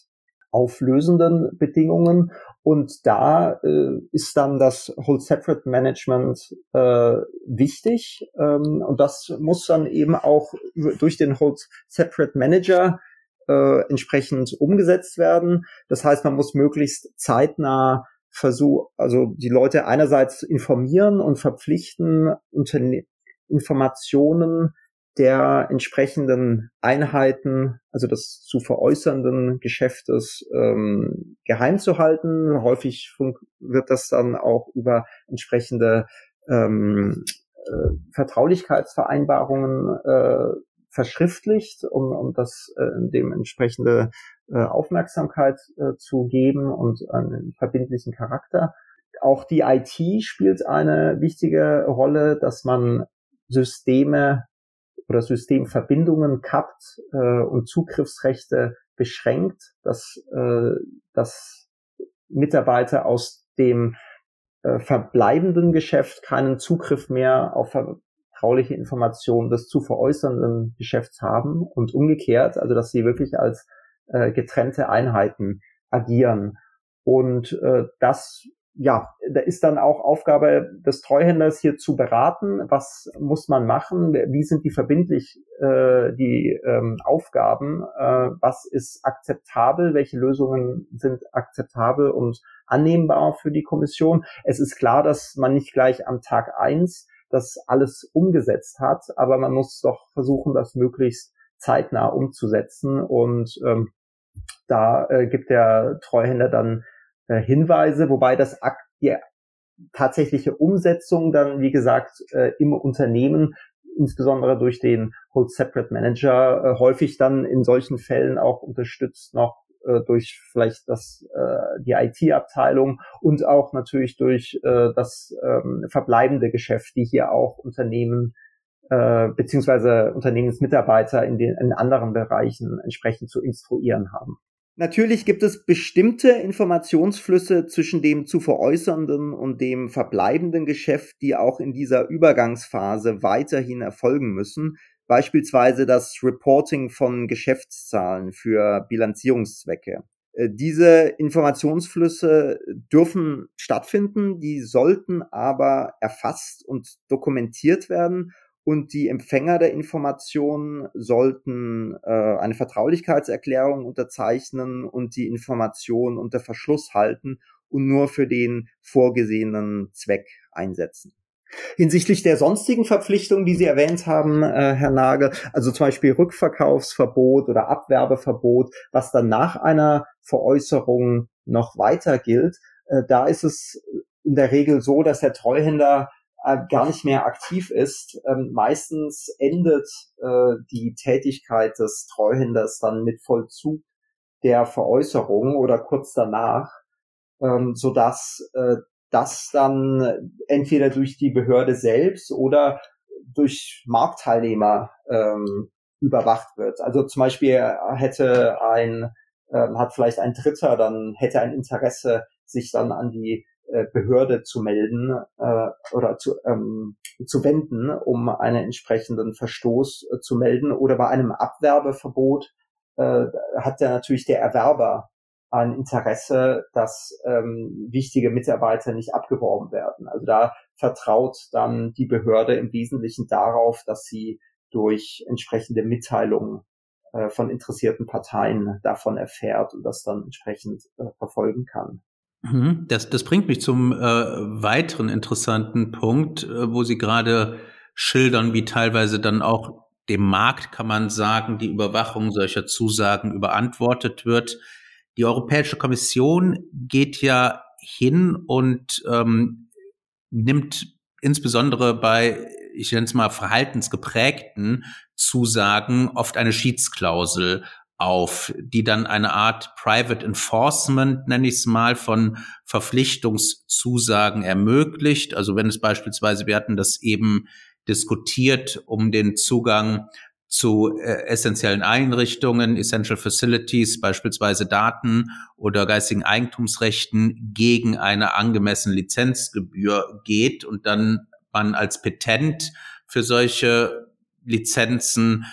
auflösenden Bedingungen und da äh, ist dann das Hold Separate Management äh, wichtig ähm, und das muss dann eben auch durch den Hold Separate Manager äh, entsprechend umgesetzt werden. Das heißt, man muss möglichst zeitnah versuchen, also die Leute einerseits informieren und verpflichten, Informationen der entsprechenden Einheiten, also des zu veräußernden Geschäftes, ähm, geheim zu halten. Häufig wird das dann auch über entsprechende ähm, äh, Vertraulichkeitsvereinbarungen äh, verschriftlicht, um, um das äh, dem entsprechende äh, Aufmerksamkeit äh, zu geben und einen verbindlichen Charakter. Auch die IT spielt eine wichtige Rolle, dass man Systeme oder Systemverbindungen kappt äh, und Zugriffsrechte beschränkt, dass, äh, dass Mitarbeiter aus dem äh, verbleibenden Geschäft keinen Zugriff mehr auf vertrauliche Informationen des zu veräußernden Geschäfts haben und umgekehrt, also dass sie wirklich als äh, getrennte Einheiten agieren. Und äh, das ja, da ist dann auch Aufgabe des Treuhänders hier zu beraten, was muss man machen, wie sind die verbindlich äh, die ähm, Aufgaben, äh, was ist akzeptabel, welche Lösungen sind akzeptabel und annehmbar für die Kommission. Es ist klar, dass man nicht gleich am Tag eins das alles umgesetzt hat, aber man muss doch versuchen, das möglichst zeitnah umzusetzen. Und ähm, da äh, gibt der Treuhänder dann äh, Hinweise, wobei das die tatsächliche Umsetzung dann, wie gesagt, äh, im Unternehmen, insbesondere durch den Hold Separate Manager, äh, häufig dann in solchen Fällen auch unterstützt noch äh, durch vielleicht das äh, die IT-Abteilung und auch natürlich durch äh, das ähm, verbleibende Geschäft, die hier auch Unternehmen äh, beziehungsweise Unternehmensmitarbeiter in den in anderen Bereichen entsprechend zu instruieren haben. Natürlich gibt es bestimmte Informationsflüsse zwischen dem zu veräußernden und dem verbleibenden Geschäft, die auch in dieser Übergangsphase weiterhin erfolgen müssen, beispielsweise das Reporting von Geschäftszahlen für Bilanzierungszwecke. Äh, diese Informationsflüsse dürfen stattfinden, die sollten aber erfasst und dokumentiert werden und die Empfänger der Informationen sollten äh, eine Vertraulichkeitserklärung unterzeichnen und die Information unter Verschluss halten und nur für den vorgesehenen Zweck einsetzen. Hinsichtlich der sonstigen Verpflichtungen, die Sie erwähnt haben, äh, Herr Nagel, also zum Beispiel Rückverkaufsverbot oder Abwerbeverbot, was dann nach einer Veräußerung noch weiter gilt, äh, da ist es in der Regel so, dass der Treuhänder äh, gar nicht mehr aktiv ist. Ähm, meistens endet äh, die Tätigkeit des Treuhänders dann mit Vollzug der Veräußerung oder kurz danach, ähm, so dass äh, das dann entweder durch die Behörde selbst oder durch Marktteilnehmer ähm, überwacht wird. Also zum Beispiel hätte ein, äh, hat vielleicht ein Dritter dann hätte ein Interesse, sich dann an die äh, Behörde zu melden äh, oder zu, ähm, zu wenden, um einen entsprechenden Verstoß äh, zu melden. Oder bei einem Abwerbeverbot äh, hat ja natürlich der Erwerber ein Interesse, dass ähm, wichtige Mitarbeiter nicht abgeworben werden. Also da vertraut dann die Behörde im Wesentlichen darauf, dass sie durch entsprechende Mitteilungen äh, von interessierten Parteien davon erfährt und das dann entsprechend äh, verfolgen kann. Mhm. Das, das bringt mich zum äh, weiteren interessanten Punkt, äh, wo Sie gerade schildern, wie teilweise dann auch dem Markt, kann man sagen, die Überwachung solcher Zusagen überantwortet wird. Die Europäische Kommission geht ja hin und ähm, nimmt insbesondere bei, ich nenne es mal, verhaltensgeprägten Zusagen oft eine Schiedsklausel auf, die dann eine Art Private Enforcement, nenne ich es mal, von Verpflichtungszusagen ermöglicht. Also wenn es beispielsweise, wir hatten das eben diskutiert, um den Zugang zu äh, essentiellen Einrichtungen, Essential Facilities, beispielsweise Daten oder geistigen Eigentumsrechten gegen eine angemessene Lizenzgebühr geht und dann man als Petent für solche Lizenzen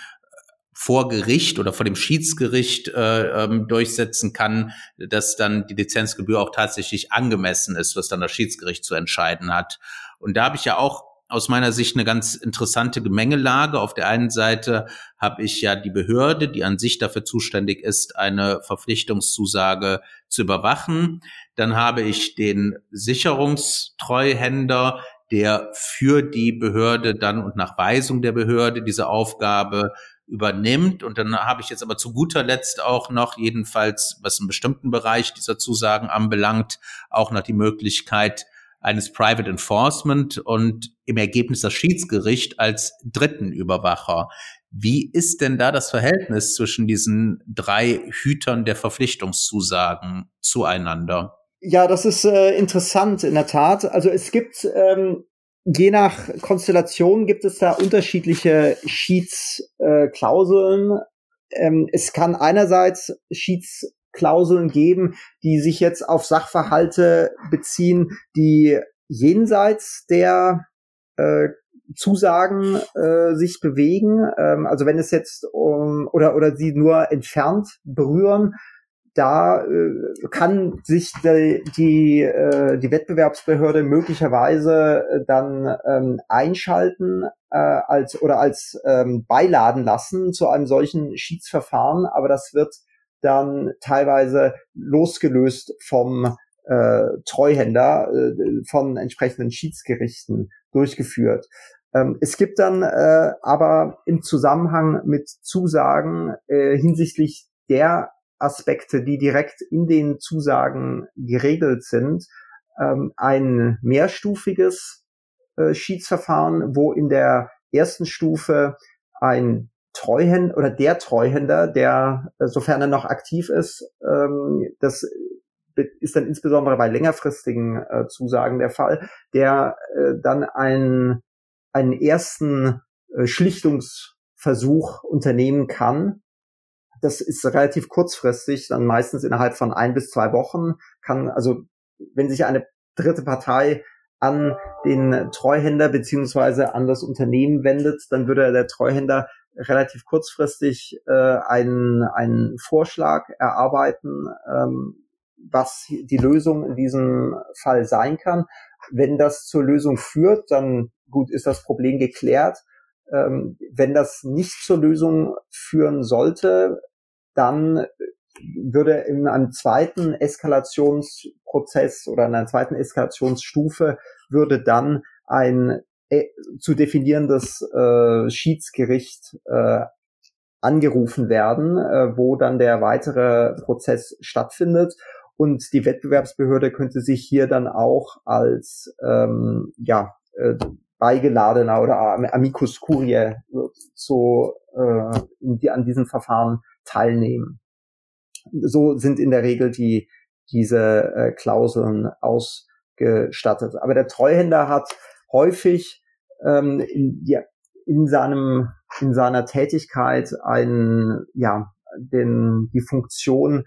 vor Gericht oder vor dem Schiedsgericht äh, ähm, durchsetzen kann, dass dann die Lizenzgebühr auch tatsächlich angemessen ist, was dann das Schiedsgericht zu entscheiden hat. Und da habe ich ja auch aus meiner Sicht eine ganz interessante Gemengelage. Auf der einen Seite habe ich ja die Behörde, die an sich dafür zuständig ist, eine Verpflichtungszusage zu überwachen. Dann habe ich den Sicherungstreuhänder, der für die Behörde dann und nach Weisung der Behörde diese Aufgabe übernimmt. Und dann habe ich jetzt aber zu guter Letzt auch noch, jedenfalls was einen bestimmten Bereich dieser Zusagen anbelangt, auch noch die Möglichkeit eines Private Enforcement und im Ergebnis das Schiedsgericht als dritten Überwacher. Wie ist denn da das Verhältnis zwischen diesen drei Hütern der Verpflichtungszusagen zueinander? Ja, das ist äh, interessant in der Tat. Also es gibt ähm, je nach Konstellation gibt es da unterschiedliche Schiedsklauseln. Äh, ähm, es kann einerseits Schiedsklauseln geben, die sich jetzt auf Sachverhalte beziehen, die jenseits der äh, Zusagen äh, sich bewegen. Ähm, also wenn es jetzt um, oder oder sie nur entfernt berühren, da äh, kann sich die, die, äh, die Wettbewerbsbehörde möglicherweise äh, dann ähm, einschalten äh, als oder als ähm, beiladen lassen zu einem solchen Schiedsverfahren, aber das wird dann teilweise losgelöst vom äh, Treuhänder äh, von entsprechenden Schiedsgerichten durchgeführt. Ähm, es gibt dann äh, aber im Zusammenhang mit Zusagen äh, hinsichtlich der Aspekte, die direkt in den Zusagen geregelt sind, ähm, ein mehrstufiges äh, Schiedsverfahren, wo in der ersten Stufe ein Treuhänder oder der Treuhänder, der, äh, sofern er noch aktiv ist, ähm, das ist dann insbesondere bei längerfristigen äh, Zusagen der Fall, der äh, dann einen, einen ersten äh, Schlichtungsversuch unternehmen kann, das ist relativ kurzfristig, dann meistens innerhalb von ein bis zwei Wochen kann, also wenn sich eine dritte Partei an den Treuhänder beziehungsweise an das Unternehmen wendet, dann würde der Treuhänder relativ kurzfristig äh, einen, einen Vorschlag erarbeiten, ähm, was die Lösung in diesem Fall sein kann. Wenn das zur Lösung führt, dann gut ist das Problem geklärt. Ähm, wenn das nicht zur Lösung führen sollte, dann würde in einem zweiten Eskalationsprozess oder in einer zweiten Eskalationsstufe würde dann ein äh, zu definierendes äh, Schiedsgericht äh, angerufen werden, äh, wo dann der weitere Prozess stattfindet. Und die Wettbewerbsbehörde könnte sich hier dann auch als ähm, ja, äh, Beigeladener oder Amicus Curiae so äh, die, an diesem Verfahren teilnehmen. So sind in der Regel die, diese äh, Klauseln ausgestattet. Aber der Treuhänder hat häufig ähm, in, ja, in seinem in seiner Tätigkeit ein ja den die Funktion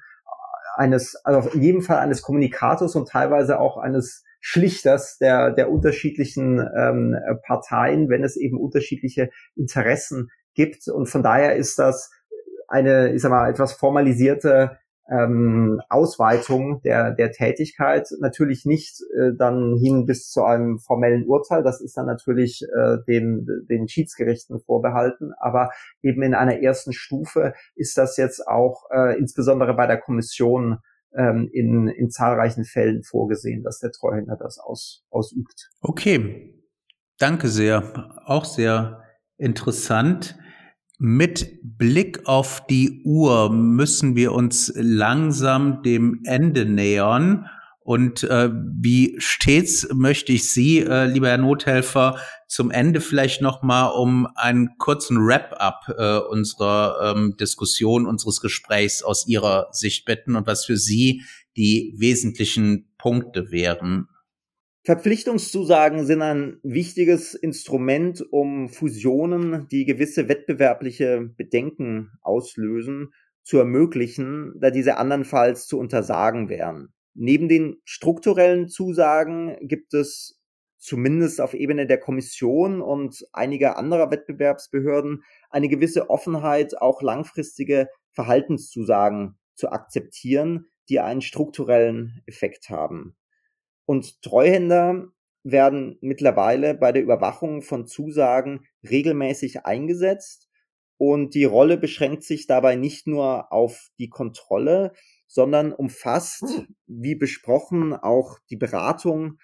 eines, also in jedem Fall eines Kommunikators und teilweise auch eines Schlichters der, der unterschiedlichen ähm, Parteien, wenn es eben unterschiedliche Interessen gibt. Und von daher ist das eine, ich sag mal, etwas formalisierte ähm, Ausweitung der, der Tätigkeit. Natürlich nicht äh, dann hin bis zu einem formellen Urteil, das ist dann natürlich äh, den, den Schiedsgerichten vorbehalten, aber eben in einer ersten Stufe ist das jetzt auch äh, insbesondere bei der Kommission ähm, in, in zahlreichen Fällen vorgesehen, dass der Treuhänder das aus, ausübt. Okay, danke sehr. Auch sehr interessant. Mit Blick auf die Uhr müssen wir uns langsam dem Ende nähern. Und äh, wie stets möchte ich Sie, äh, lieber Herr Nothelfer, zum Ende vielleicht nochmal um einen kurzen Wrap-up äh, unserer ähm, Diskussion, unseres Gesprächs aus Ihrer Sicht bitten und was für Sie die wesentlichen Punkte wären. Verpflichtungszusagen sind ein wichtiges Instrument, um Fusionen, die gewisse wettbewerbliche Bedenken auslösen, zu ermöglichen, da diese andernfalls zu untersagen wären. Neben den strukturellen Zusagen gibt es zumindest auf Ebene der Kommission und einiger anderer Wettbewerbsbehörden eine gewisse Offenheit, auch langfristige Verhaltenszusagen zu akzeptieren, die einen strukturellen Effekt haben. Und Treuhänder werden mittlerweile bei der Überwachung von Zusagen regelmäßig eingesetzt. Und die Rolle beschränkt sich dabei nicht nur auf die Kontrolle, sondern umfasst, wie besprochen, auch die Beratung,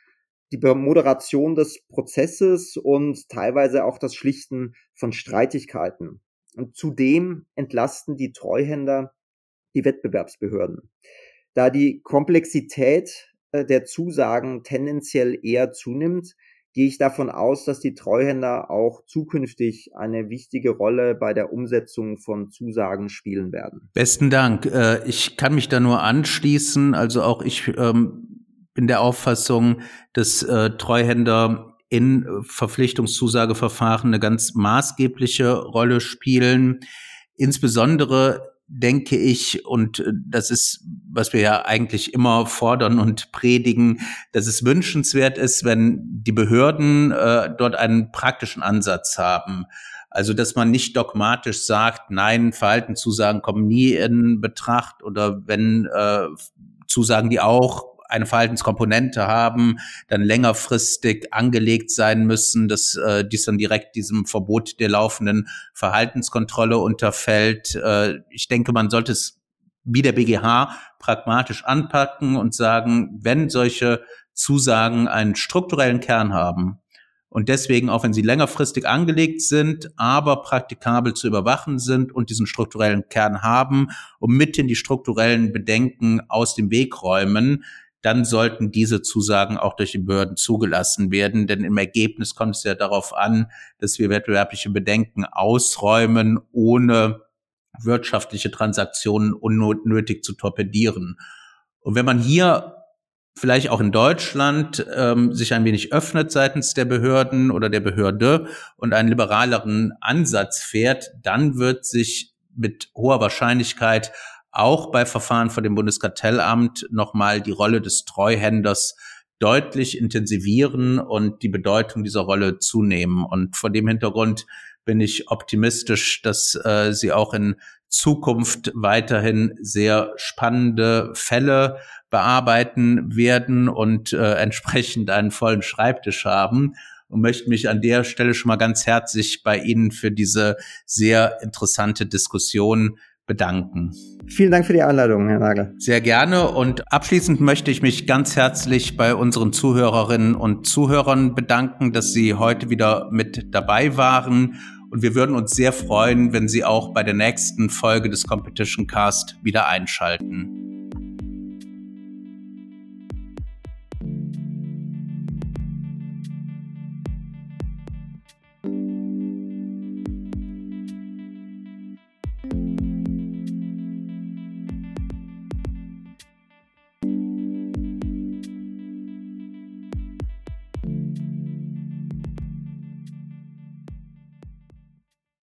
die Moderation des Prozesses und teilweise auch das Schlichten von Streitigkeiten. Und zudem entlasten die Treuhänder die Wettbewerbsbehörden. Da die Komplexität der Zusagen tendenziell eher zunimmt, gehe ich davon aus, dass die Treuhänder auch zukünftig eine wichtige Rolle bei der Umsetzung von Zusagen spielen werden. Besten Dank. Äh, ich kann mich da nur anschließen. Also auch ich ähm, bin der Auffassung, dass äh, Treuhänder in Verpflichtungszusageverfahren eine ganz maßgebliche Rolle spielen. Insbesondere denke ich, und äh, das ist, was wir ja eigentlich immer fordern und predigen, dass es wünschenswert ist, wenn die Behörden äh, dort einen praktischen Ansatz haben. Also, dass man nicht dogmatisch sagt, nein, Verhaltenszusagen kommen nie in Betracht oder wenn äh, Zusagen, die auch eine Verhaltenskomponente haben, dann längerfristig angelegt sein müssen, dass äh, dies dann direkt diesem Verbot der laufenden Verhaltenskontrolle unterfällt. Äh, ich denke, man sollte es wie der BGH pragmatisch anpacken und sagen, wenn solche Zusagen einen strukturellen Kern haben, und deswegen, auch wenn sie längerfristig angelegt sind, aber praktikabel zu überwachen sind und diesen strukturellen Kern haben und mithin die strukturellen Bedenken aus dem Weg räumen, dann sollten diese Zusagen auch durch die Behörden zugelassen werden. Denn im Ergebnis kommt es ja darauf an, dass wir wettbewerbliche Bedenken ausräumen, ohne wirtschaftliche Transaktionen unnötig zu torpedieren. Und wenn man hier vielleicht auch in Deutschland ähm, sich ein wenig öffnet seitens der Behörden oder der Behörde und einen liberaleren Ansatz fährt, dann wird sich mit hoher Wahrscheinlichkeit auch bei Verfahren vor dem Bundeskartellamt nochmal die Rolle des Treuhänders deutlich intensivieren und die Bedeutung dieser Rolle zunehmen. Und vor dem Hintergrund bin ich optimistisch, dass äh, sie auch in Zukunft weiterhin sehr spannende Fälle bearbeiten werden und äh, entsprechend einen vollen Schreibtisch haben und möchte mich an der Stelle schon mal ganz herzlich bei Ihnen für diese sehr interessante Diskussion bedanken. Vielen Dank für die Einladung, Herr Nagel. Sehr gerne. Und abschließend möchte ich mich ganz herzlich bei unseren Zuhörerinnen und Zuhörern bedanken, dass Sie heute wieder mit dabei waren. Und wir würden uns sehr freuen, wenn Sie auch bei der nächsten Folge des Competition Cast wieder einschalten.